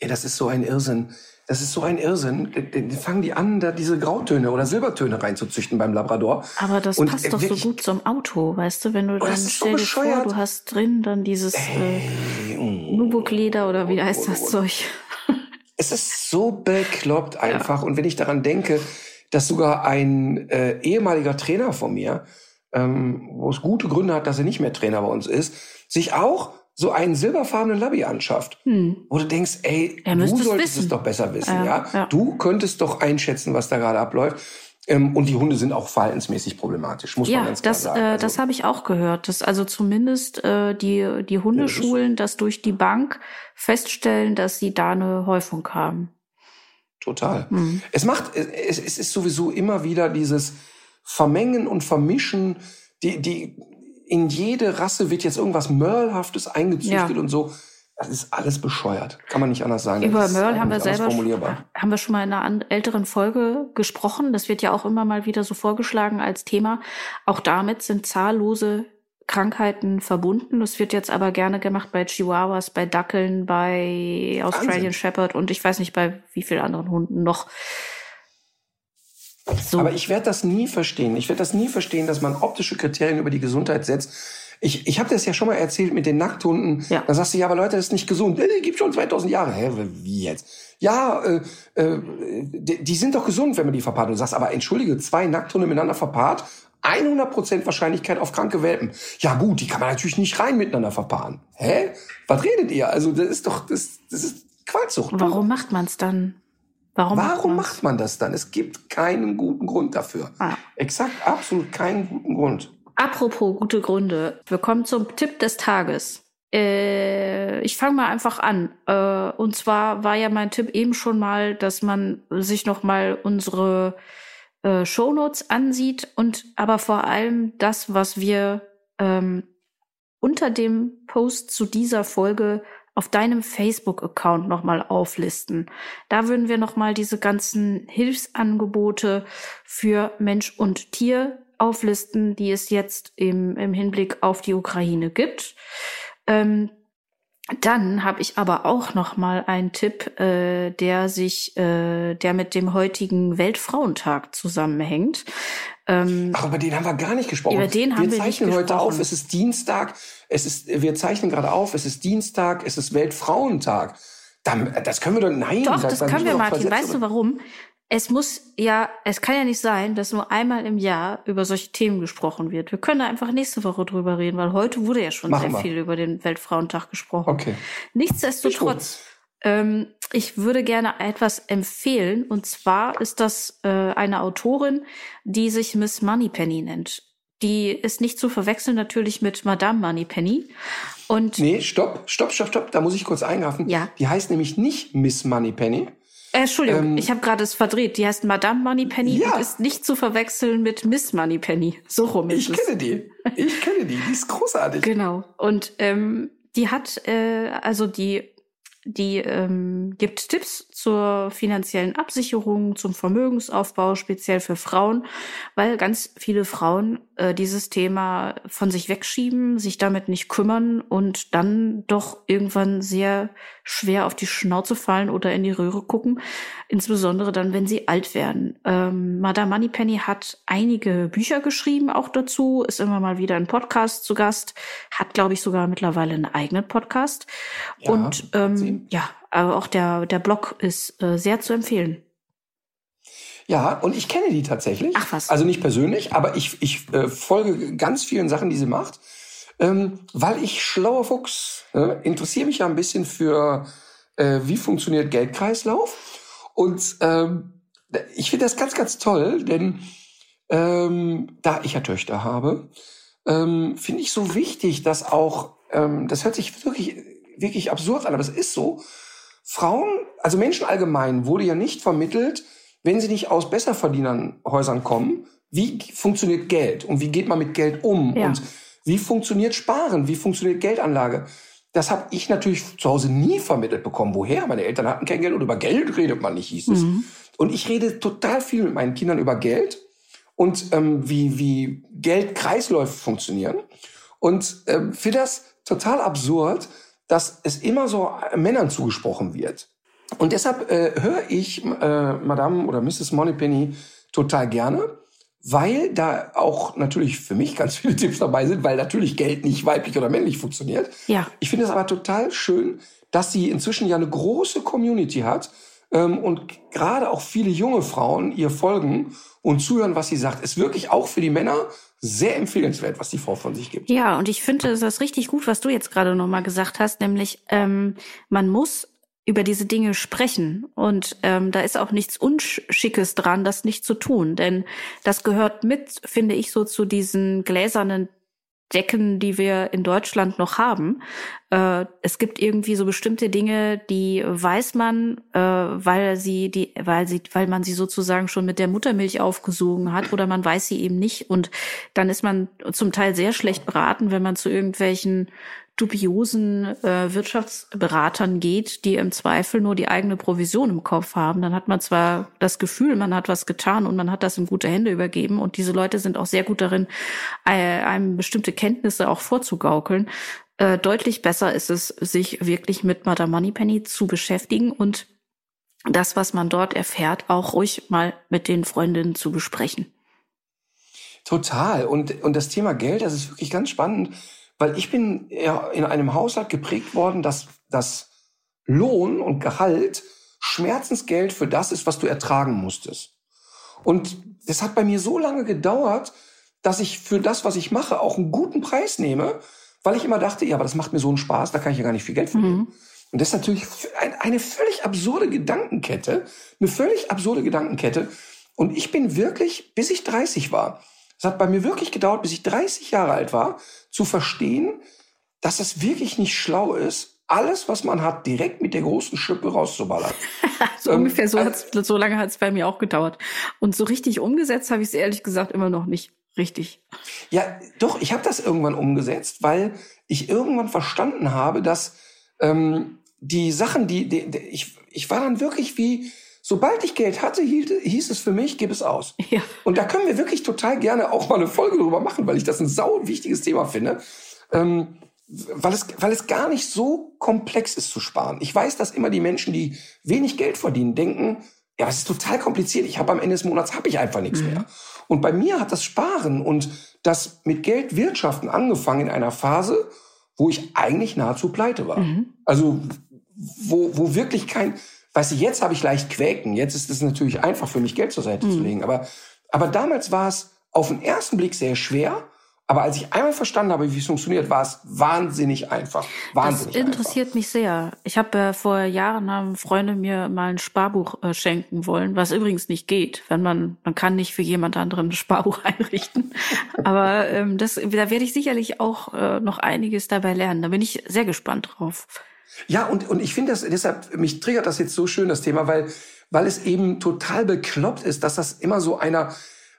Speaker 2: Ja, das ist so ein Irrsinn. Das ist so ein Irrsinn. Fangen die an, da diese Grautöne oder Silbertöne reinzuzüchten beim Labrador.
Speaker 3: Aber das und passt doch so gut zum Auto, weißt du, wenn du oh, dann stell dir vor, du hast drin dann dieses äh, Nubukleder oder wie heißt das Zeug?
Speaker 2: Es ist so bekloppt einfach. Ja. Und wenn ich daran denke, dass sogar ein äh, ehemaliger Trainer von mir, ähm, wo es gute Gründe hat, dass er nicht mehr Trainer bei uns ist, sich auch so einen silberfarbenen Labby anschafft, hm. wo du denkst, ey, du solltest es doch besser wissen, ja, ja? ja, Du könntest doch einschätzen, was da gerade abläuft. Ähm, und die Hunde sind auch verhaltensmäßig problematisch, muss ja, man ganz klar
Speaker 3: das,
Speaker 2: sagen.
Speaker 3: Äh, also, das habe ich auch gehört. Dass also zumindest äh, die, die Hundeschulen das durch die Bank feststellen, dass sie da eine Häufung haben.
Speaker 2: Total. Hm. Es macht, es, es ist sowieso immer wieder dieses Vermengen und Vermischen, die, die, in jede Rasse wird jetzt irgendwas Mörlhaftes eingezüchtet ja. und so. Das ist alles bescheuert. Kann man nicht anders sagen.
Speaker 3: Über Merle haben wir selber haben wir schon mal in einer älteren Folge gesprochen. Das wird ja auch immer mal wieder so vorgeschlagen als Thema. Auch damit sind zahllose Krankheiten verbunden. Das wird jetzt aber gerne gemacht bei Chihuahuas, bei Dackeln, bei Australian Wahnsinn. Shepherd und ich weiß nicht bei wie vielen anderen Hunden noch.
Speaker 2: So. Aber ich werde das nie verstehen. Ich werde das nie verstehen, dass man optische Kriterien über die Gesundheit setzt. Ich, ich habe das ja schon mal erzählt mit den Nackthunden. Ja. Da sagst du, ja, aber Leute, das ist nicht gesund. Die gibt schon 2000 Jahre. Hä, wie jetzt? Ja, äh, äh, die, die sind doch gesund, wenn man die verpaart. du sagst, aber entschuldige, zwei Nackthunde miteinander verpaart, 100% Wahrscheinlichkeit auf kranke Welpen. Ja gut, die kann man natürlich nicht rein miteinander verpaaren. Hä? Was redet ihr? Also das ist doch, das, das ist Qualzucht.
Speaker 3: Warum macht man es dann?
Speaker 2: Warum, Warum macht, man das dann? Es gibt keinen guten Grund dafür. Ah. Exakt, absolut keinen guten Grund.
Speaker 3: Apropos gute Gründe. Wir kommen zum Tipp des Tages. Äh, ich fange mal einfach an. Äh, und zwar war ja mein Tipp eben schon mal, dass man sich noch mal unsere äh, Shownotes ansieht und aber vor allem das, was wir ähm, unter dem Post zu dieser Folge auf deinem Facebook-Account nochmal auflisten. Da würden wir nochmal diese ganzen Hilfsangebote für Mensch und Tier auflisten, die es jetzt im, im Hinblick auf die Ukraine gibt. Ähm, dann habe ich aber auch noch mal einen Tipp, äh, der sich, äh, der mit dem heutigen Weltfrauentag zusammenhängt.
Speaker 2: Ähm, Ach, über den haben wir gar nicht gesprochen.
Speaker 3: Über den haben wir, wir
Speaker 2: zeichnen heute auf. Es ist Dienstag. Es ist, wir zeichnen gerade auf. Es ist Dienstag. Es ist Weltfrauentag. Dann, das können wir doch, nein.
Speaker 3: Doch, das, das können wir, Martin. Weißt du warum? Es muss ja, es kann ja nicht sein, dass nur einmal im Jahr über solche Themen gesprochen wird. Wir können da einfach nächste Woche drüber reden, weil heute wurde ja schon Machen sehr wir. viel über den Weltfrauentag gesprochen.
Speaker 2: Okay.
Speaker 3: Nichtsdestotrotz, ähm, ich würde gerne etwas empfehlen. Und zwar ist das äh, eine Autorin, die sich Miss Moneypenny nennt. Die ist nicht zu verwechseln natürlich mit Madame Moneypenny. Und
Speaker 2: nee, stopp, stopp, stopp, stopp. Da muss ich kurz eingreifen. Ja. Die heißt nämlich nicht Miss Moneypenny.
Speaker 3: Äh, Entschuldigung, ähm, ich habe gerade es verdreht. Die heißt Madame Moneypenny ja. und ist nicht zu verwechseln mit Miss Moneypenny. So rum
Speaker 2: ist ich es. Ich kenne die. Ich kenne die. Die ist großartig.
Speaker 3: Genau. Und ähm, die hat, äh, also die, die ähm, gibt Tipps zur finanziellen Absicherung, zum Vermögensaufbau, speziell für Frauen, weil ganz viele Frauen äh, dieses Thema von sich wegschieben, sich damit nicht kümmern und dann doch irgendwann sehr schwer auf die Schnauze fallen oder in die Röhre gucken, insbesondere dann, wenn sie alt werden. Ähm, Madame Moneypenny hat einige Bücher geschrieben, auch dazu, ist immer mal wieder ein Podcast zu Gast, hat, glaube ich, sogar mittlerweile einen eigenen Podcast. Ja, und ähm, ja, aber auch der, der Blog ist äh, sehr zu empfehlen.
Speaker 2: Ja, und ich kenne die tatsächlich.
Speaker 3: Ach was.
Speaker 2: Also nicht persönlich, aber ich, ich äh, folge ganz vielen Sachen, die sie macht. Ähm, weil ich schlauer Fuchs äh, interessiere mich ja ein bisschen für, äh, wie funktioniert Geldkreislauf. Und ähm, ich finde das ganz, ganz toll, denn ähm, da ich ja Töchter habe, ähm, finde ich so wichtig, dass auch, ähm, das hört sich wirklich, wirklich absurd an, aber es ist so, Frauen, also Menschen allgemein, wurde ja nicht vermittelt, wenn sie nicht aus Besserverdienernhäusern kommen, wie funktioniert Geld und wie geht man mit Geld um ja. und wie funktioniert Sparen, wie funktioniert Geldanlage. Das habe ich natürlich zu Hause nie vermittelt bekommen. Woher? Meine Eltern hatten kein Geld und über Geld redet man nicht, hieß es. Mhm. Und ich rede total viel mit meinen Kindern über Geld und ähm, wie, wie Geldkreisläufe funktionieren. Und ähm, finde das total absurd, dass es immer so Männern zugesprochen wird. Und deshalb äh, höre ich äh, Madame oder Mrs. Moneypenny total gerne, weil da auch natürlich für mich ganz viele Tipps dabei sind, weil natürlich Geld nicht weiblich oder männlich funktioniert.
Speaker 3: Ja.
Speaker 2: Ich finde es aber total schön, dass sie inzwischen ja eine große Community hat ähm, und gerade auch viele junge Frauen ihr folgen und zuhören, was sie sagt. Ist wirklich auch für die Männer sehr empfehlenswert, was die Frau von sich gibt.
Speaker 3: Ja, und ich finde das richtig gut, was du jetzt gerade nochmal gesagt hast, nämlich ähm, man muss über diese Dinge sprechen. Und ähm, da ist auch nichts Unschickes dran, das nicht zu tun. Denn das gehört mit, finde ich, so zu diesen gläsernen Decken, die wir in Deutschland noch haben. Äh, es gibt irgendwie so bestimmte Dinge, die weiß man, äh, weil sie die, weil sie, weil man sie sozusagen schon mit der Muttermilch aufgesogen hat oder man weiß sie eben nicht. Und dann ist man zum Teil sehr schlecht beraten, wenn man zu irgendwelchen dubiosen äh, Wirtschaftsberatern geht, die im Zweifel nur die eigene Provision im Kopf haben, dann hat man zwar das Gefühl, man hat was getan und man hat das in gute Hände übergeben. Und diese Leute sind auch sehr gut darin, äh, einem bestimmte Kenntnisse auch vorzugaukeln. Äh, deutlich besser ist es, sich wirklich mit Madame Moneypenny zu beschäftigen und das, was man dort erfährt, auch ruhig mal mit den Freundinnen zu besprechen.
Speaker 2: Total. Und, und das Thema Geld, das ist wirklich ganz spannend weil ich bin ja in einem Haushalt geprägt worden, dass das Lohn und Gehalt Schmerzensgeld für das ist, was du ertragen musstest. Und das hat bei mir so lange gedauert, dass ich für das, was ich mache, auch einen guten Preis nehme, weil ich immer dachte, ja, aber das macht mir so einen Spaß, da kann ich ja gar nicht viel Geld verdienen. Mhm. Und das ist natürlich eine völlig absurde Gedankenkette, eine völlig absurde Gedankenkette. Und ich bin wirklich, bis ich 30 war, es hat bei mir wirklich gedauert, bis ich 30 Jahre alt war, zu verstehen, dass es wirklich nicht schlau ist, alles, was man hat, direkt mit der großen Schippe rauszuballern.
Speaker 3: so ähm, ungefähr so, hat's, so lange hat es bei mir auch gedauert. Und so richtig umgesetzt habe ich es ehrlich gesagt immer noch nicht richtig.
Speaker 2: Ja, doch, ich habe das irgendwann umgesetzt, weil ich irgendwann verstanden habe, dass ähm, die Sachen, die, die, die ich, ich war dann wirklich wie, Sobald ich Geld hatte, hieß es für mich, gib es aus.
Speaker 3: Ja.
Speaker 2: Und da können wir wirklich total gerne auch mal eine Folge drüber machen, weil ich das ein sau wichtiges Thema finde. Ähm, weil es, weil es gar nicht so komplex ist zu sparen. Ich weiß, dass immer die Menschen, die wenig Geld verdienen, denken, ja, das ist total kompliziert. Ich habe am Ende des Monats habe ich einfach nichts mhm. mehr. Und bei mir hat das Sparen und das mit Geld wirtschaften angefangen in einer Phase, wo ich eigentlich nahezu pleite war. Mhm. Also wo, wo wirklich kein, Weißt du, jetzt habe ich leicht Quäken. Jetzt ist es natürlich einfach für mich, Geld zur Seite mhm. zu legen. Aber, aber damals war es auf den ersten Blick sehr schwer. Aber als ich einmal verstanden habe, wie es funktioniert, war es wahnsinnig einfach. Wahnsinnig
Speaker 3: das interessiert
Speaker 2: einfach.
Speaker 3: mich sehr. Ich habe äh, vor Jahren haben Freunde mir mal ein Sparbuch äh, schenken wollen, was übrigens nicht geht, wenn man man kann nicht für jemand anderen ein Sparbuch einrichten. Aber ähm, das, da werde ich sicherlich auch äh, noch einiges dabei lernen. Da bin ich sehr gespannt drauf.
Speaker 2: Ja, und, und ich finde das, deshalb, mich triggert das jetzt so schön, das Thema, weil, weil es eben total bekloppt ist, dass das immer so einer,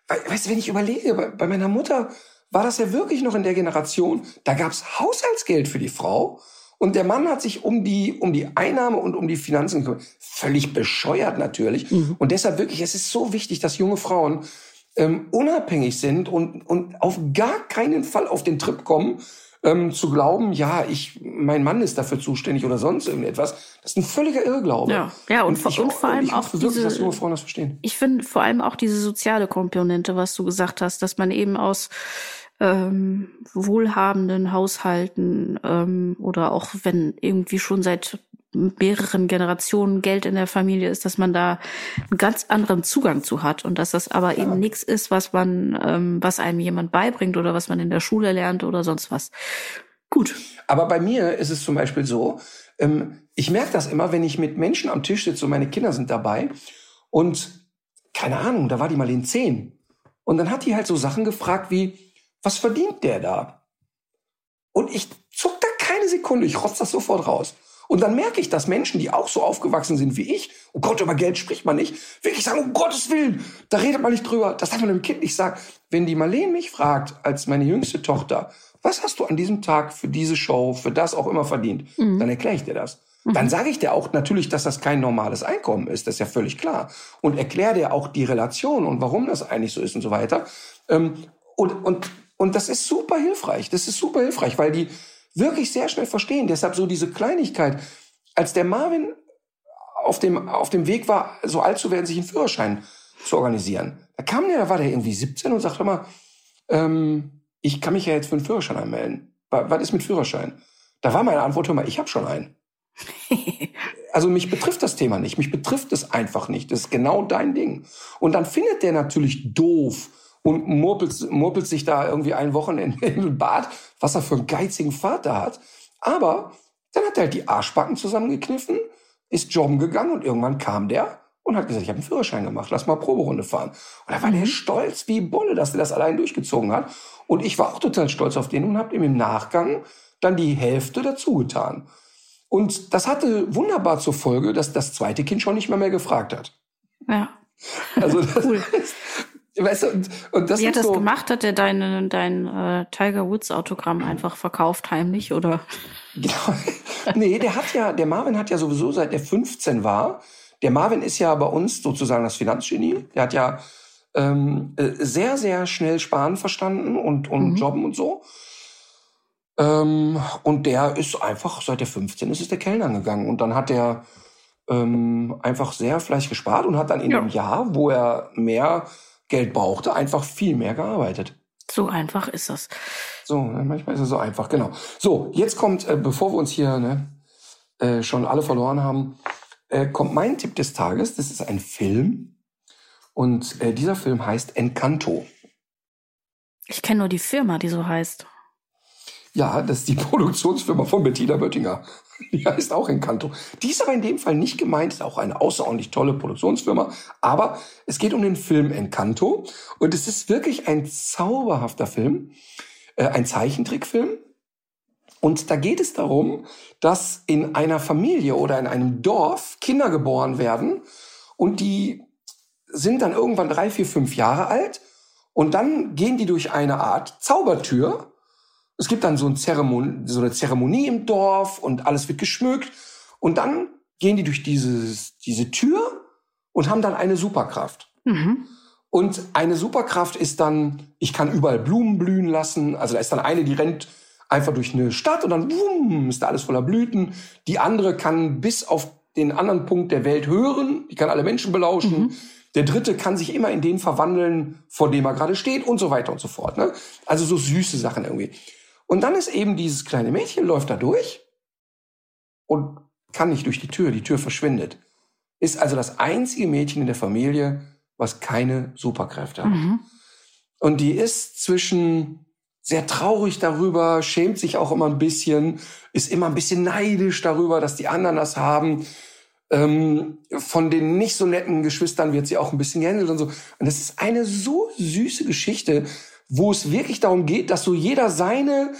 Speaker 2: weißt du, wenn ich überlege, bei, bei meiner Mutter war das ja wirklich noch in der Generation, da gab's Haushaltsgeld für die Frau Und der Mann hat sich um die, um die Einnahme und um die Finanzen gekümmert. Völlig bescheuert natürlich. Mhm. Und deshalb wirklich, es ist so wichtig, dass junge Frauen ähm, unabhängig sind und, und auf gar keinen Fall auf den Trip kommen, ähm, zu glauben, ja, ich, mein Mann ist dafür zuständig oder sonst irgendetwas, das ist ein völliger Irrglaube.
Speaker 3: Ja, ja und, und, ich, und vor allem ich auch
Speaker 2: wirklich, diese, dass junge Frauen das verstehen.
Speaker 3: Ich finde vor allem auch diese soziale Komponente, was du gesagt hast, dass man eben aus ähm, wohlhabenden Haushalten ähm, oder auch wenn irgendwie schon seit mehreren Generationen Geld in der Familie ist, dass man da einen ganz anderen Zugang zu hat und dass das aber ja. eben nichts ist, was man, ähm, was einem jemand beibringt oder was man in der Schule lernt oder sonst was. Gut.
Speaker 2: Aber bei mir ist es zum Beispiel so, ähm, ich merke das immer, wenn ich mit Menschen am Tisch sitze und meine Kinder sind dabei und keine Ahnung, da war die mal in zehn. Und dann hat die halt so Sachen gefragt wie, was verdient der da? Und ich zuck da keine Sekunde, ich rotz das sofort raus. Und dann merke ich, dass Menschen, die auch so aufgewachsen sind wie ich, oh Gott, über Geld spricht man nicht, wirklich sagen, um Gottes Willen, da redet man nicht drüber. Das darf man dem Kind nicht sagen. Wenn die Marlene mich fragt, als meine jüngste Tochter, was hast du an diesem Tag für diese Show, für das auch immer verdient, mhm. dann erkläre ich dir das. Mhm. Dann sage ich dir auch natürlich, dass das kein normales Einkommen ist, das ist ja völlig klar. Und erkläre dir auch die Relation und warum das eigentlich so ist und so weiter. Ähm, und, und, und das ist super hilfreich. Das ist super hilfreich, weil die wirklich sehr schnell verstehen. Deshalb so diese Kleinigkeit. Als der Marvin auf dem, auf dem Weg war, so alt zu werden, sich einen Führerschein zu organisieren, da kam der, da war der irgendwie 17 und sagte mal, ähm, ich kann mich ja jetzt für einen Führerschein anmelden. Was ist mit Führerschein? Da war meine Antwort, hör mal, ich habe schon einen. also mich betrifft das Thema nicht. Mich betrifft es einfach nicht. Das ist genau dein Ding. Und dann findet der natürlich doof, und murpelt, murpelt sich da irgendwie ein Wochenende in den Bad, was er für einen geizigen Vater hat. Aber dann hat er halt die Arschbacken zusammengekniffen, ist jobben gegangen und irgendwann kam der und hat gesagt, ich habe einen Führerschein gemacht, lass mal Proberunde fahren. Und da war der mhm. stolz wie Bolle, dass er das allein durchgezogen hat. Und ich war auch total stolz auf den und habe ihm im Nachgang dann die Hälfte dazu getan. Und das hatte wunderbar zur Folge, dass das zweite Kind schon nicht mehr mehr gefragt hat.
Speaker 3: Ja.
Speaker 2: Also das, cool. Weißt du, und, und das
Speaker 3: Wie hat das so, gemacht? Hat er dein, dein äh, Tiger Woods Autogramm einfach verkauft heimlich oder?
Speaker 2: Genau. nee, der hat ja, der Marvin hat ja sowieso seit er 15 war. Der Marvin ist ja bei uns sozusagen das Finanzgenie. Der hat ja ähm, äh, sehr, sehr schnell sparen verstanden und, und mhm. jobben und so. Ähm, und der ist einfach, seit der 15 ist, ist der Kellner gegangen. Und dann hat er ähm, einfach sehr fleißig gespart und hat dann in ja. einem Jahr, wo er mehr Geld brauchte, einfach viel mehr gearbeitet.
Speaker 3: So einfach ist das.
Speaker 2: So, manchmal ist es so einfach, genau. So, jetzt kommt, äh, bevor wir uns hier ne, äh, schon alle verloren haben, äh, kommt mein Tipp des Tages. Das ist ein Film. Und äh, dieser Film heißt Encanto.
Speaker 3: Ich kenne nur die Firma, die so heißt.
Speaker 2: Ja, das ist die Produktionsfirma von Bettina Böttinger. Die heißt auch Encanto. Die ist aber in dem Fall nicht gemeint, ist auch eine außerordentlich tolle Produktionsfirma. Aber es geht um den Film Encanto. Und es ist wirklich ein zauberhafter Film, äh, ein Zeichentrickfilm. Und da geht es darum, dass in einer Familie oder in einem Dorf Kinder geboren werden und die sind dann irgendwann drei, vier, fünf Jahre alt und dann gehen die durch eine Art Zaubertür es gibt dann so, ein Zeremonie, so eine Zeremonie im Dorf und alles wird geschmückt. Und dann gehen die durch dieses, diese Tür und haben dann eine Superkraft. Mhm. Und eine Superkraft ist dann, ich kann überall Blumen blühen lassen. Also da ist dann eine, die rennt einfach durch eine Stadt und dann boom, ist da alles voller Blüten. Die andere kann bis auf den anderen Punkt der Welt hören. Die kann alle Menschen belauschen. Mhm. Der dritte kann sich immer in den verwandeln, vor dem er gerade steht und so weiter und so fort. Ne? Also so süße Sachen irgendwie. Und dann ist eben dieses kleine Mädchen, läuft da durch und kann nicht durch die Tür. Die Tür verschwindet. Ist also das einzige Mädchen in der Familie, was keine Superkräfte hat. Mhm. Und die ist zwischen sehr traurig darüber, schämt sich auch immer ein bisschen, ist immer ein bisschen neidisch darüber, dass die anderen das haben. Ähm, von den nicht so netten Geschwistern wird sie auch ein bisschen gehändelt und so. Und das ist eine so süße Geschichte, wo es wirklich darum geht, dass so jeder seine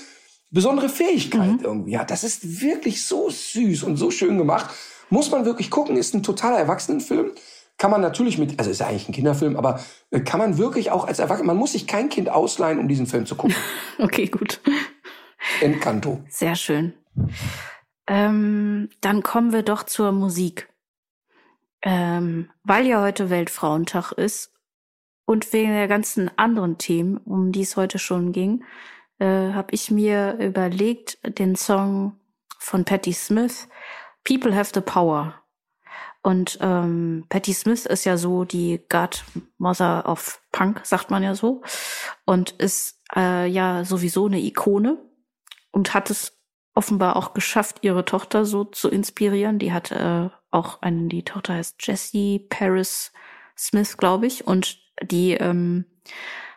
Speaker 2: besondere Fähigkeit mhm. irgendwie hat. Das ist wirklich so süß und so schön gemacht. Muss man wirklich gucken, ist ein totaler Erwachsenenfilm. Kann man natürlich mit, also ist ja eigentlich ein Kinderfilm, aber äh, kann man wirklich auch als Erwachsener, man muss sich kein Kind ausleihen, um diesen Film zu gucken.
Speaker 3: okay, gut.
Speaker 2: Encanto.
Speaker 3: Sehr schön. Ähm, dann kommen wir doch zur Musik. Ähm, weil ja heute Weltfrauentag ist und wegen der ganzen anderen Themen, um die es heute schon ging, äh, habe ich mir überlegt, den Song von Patti Smith, People Have the Power. Und ähm, Patti Smith ist ja so die Godmother of Punk, sagt man ja so, und ist äh, ja sowieso eine Ikone und hat es offenbar auch geschafft, ihre Tochter so zu inspirieren. Die hat äh, auch einen, die Tochter heißt Jessie Paris Smith, glaube ich, und die ähm,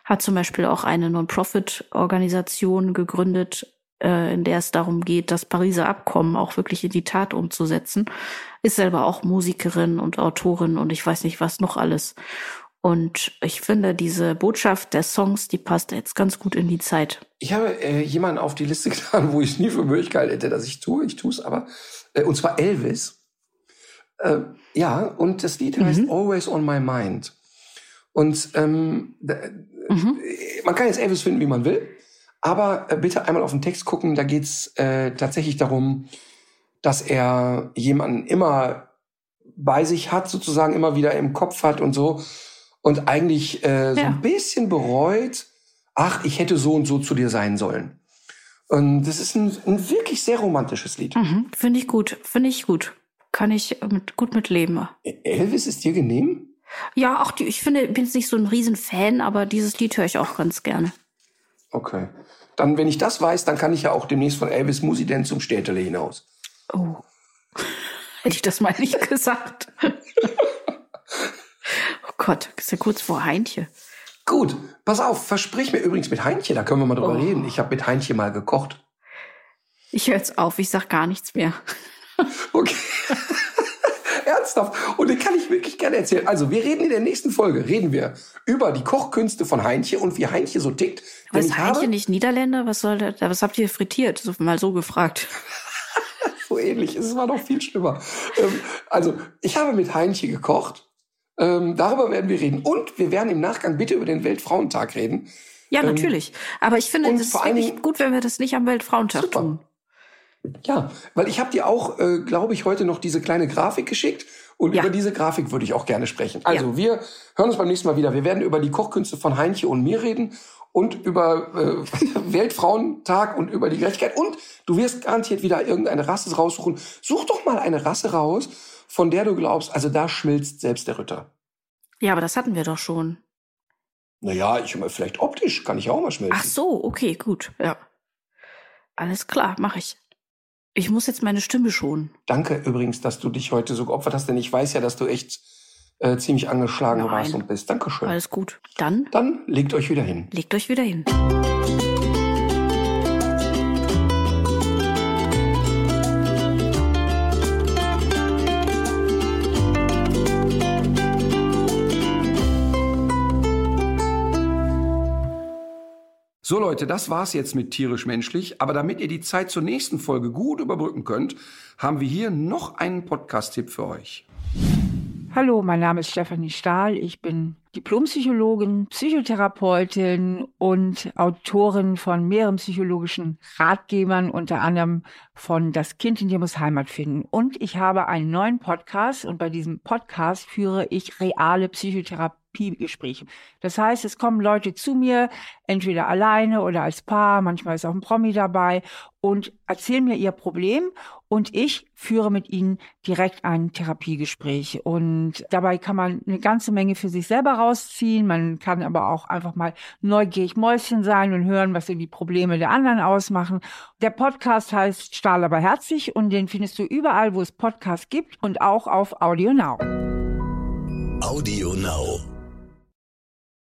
Speaker 3: hat zum Beispiel auch eine Non-Profit-Organisation gegründet, äh, in der es darum geht, das Pariser Abkommen auch wirklich in die Tat umzusetzen. Ist selber auch Musikerin und Autorin und ich weiß nicht was noch alles. Und ich finde, diese Botschaft der Songs, die passt jetzt ganz gut in die Zeit.
Speaker 2: Ich habe äh, jemanden auf die Liste getan, wo ich nie für möglich gehalten hätte, dass ich tue. Ich tue es aber. Äh, und zwar Elvis. Äh, ja, und das Lied mhm. heißt Always on My Mind. Und ähm, mhm. man kann jetzt Elvis finden, wie man will. Aber äh, bitte einmal auf den Text gucken. Da geht's äh, tatsächlich darum, dass er jemanden immer bei sich hat, sozusagen immer wieder im Kopf hat und so und eigentlich äh, so ein bisschen bereut, ach, ich hätte so und so zu dir sein sollen. Und das ist ein, ein wirklich sehr romantisches Lied.
Speaker 3: Mhm, Finde ich gut, finde ich gut. Kann ich mit, gut mitleben.
Speaker 2: Elvis ist dir genehm?
Speaker 3: Ja, auch die, ich finde, ich bin jetzt nicht so ein Riesenfan, aber dieses Lied höre ich auch ganz gerne.
Speaker 2: Okay. Dann, wenn ich das weiß, dann kann ich ja auch demnächst von Elvis Musi denn zum Städtele hinaus.
Speaker 3: Oh. Hätte ich das mal nicht gesagt. Gott, ist ja kurz vor Heintje.
Speaker 2: Gut, pass auf, versprich mir übrigens mit Heintje, da können wir mal drüber oh. reden. Ich habe mit Heintje mal gekocht.
Speaker 3: Ich höre jetzt auf, ich sag gar nichts mehr.
Speaker 2: Okay. Ernsthaft. Und den kann ich wirklich gerne erzählen. Also, wir reden in der nächsten Folge, reden wir über die Kochkünste von Heintje und wie Heintje so tickt.
Speaker 3: Aber ist Heintje nicht Niederländer? Was soll der, was habt ihr frittiert? So, mal so gefragt.
Speaker 2: so ähnlich. Es war noch viel schlimmer. Ähm, also, ich habe mit Heintje gekocht ähm, darüber werden wir reden. Und wir werden im Nachgang bitte über den Weltfrauentag reden.
Speaker 3: Ja, ähm, natürlich. Aber ich finde es ist wirklich gut, wenn wir das nicht am Weltfrauentag super. tun.
Speaker 2: Ja, weil ich habe dir auch, äh, glaube ich, heute noch diese kleine Grafik geschickt. Und ja. über diese Grafik würde ich auch gerne sprechen. Also ja. wir hören uns beim nächsten Mal wieder. Wir werden über die Kochkünste von Heinche und mir reden und über äh, Weltfrauentag und über die Gerechtigkeit. Und du wirst garantiert wieder irgendeine Rasse raussuchen. Such doch mal eine Rasse raus, von der du glaubst, also da schmilzt selbst der Ritter.
Speaker 3: Ja, aber das hatten wir doch schon.
Speaker 2: Naja, ich meine, vielleicht optisch kann ich auch mal schmelzen.
Speaker 3: Ach so, okay, gut, ja. Alles klar, mache ich. Ich muss jetzt meine Stimme schonen.
Speaker 2: Danke übrigens, dass du dich heute so geopfert hast, denn ich weiß ja, dass du echt äh, ziemlich angeschlagen Nein. warst und bist. Dankeschön.
Speaker 3: Alles gut. Dann?
Speaker 2: Dann legt euch wieder hin.
Speaker 3: Legt euch wieder hin.
Speaker 2: So Leute, das war's jetzt mit tierisch menschlich, aber damit ihr die Zeit zur nächsten Folge gut überbrücken könnt, haben wir hier noch einen Podcast-Tipp für euch.
Speaker 4: Hallo, mein Name ist Stefanie Stahl. Ich bin Diplompsychologin, Psychotherapeutin und Autorin von mehreren psychologischen Ratgebern, unter anderem von Das Kind in dir muss Heimat finden. Und ich habe einen neuen Podcast und bei diesem Podcast führe ich reale Psychotherapie Therapiegespräche. Das heißt, es kommen Leute zu mir, entweder alleine oder als Paar, manchmal ist auch ein Promi dabei und erzählen mir ihr Problem und ich führe mit ihnen direkt ein Therapiegespräch. Und dabei kann man eine ganze Menge für sich selber rausziehen. Man kann aber auch einfach mal neugierig Mäuschen sein und hören, was die Probleme der anderen ausmachen. Der Podcast heißt Stahl aber herzlich und den findest du überall, wo es Podcasts gibt und auch auf Audio Now.
Speaker 1: Audio Now.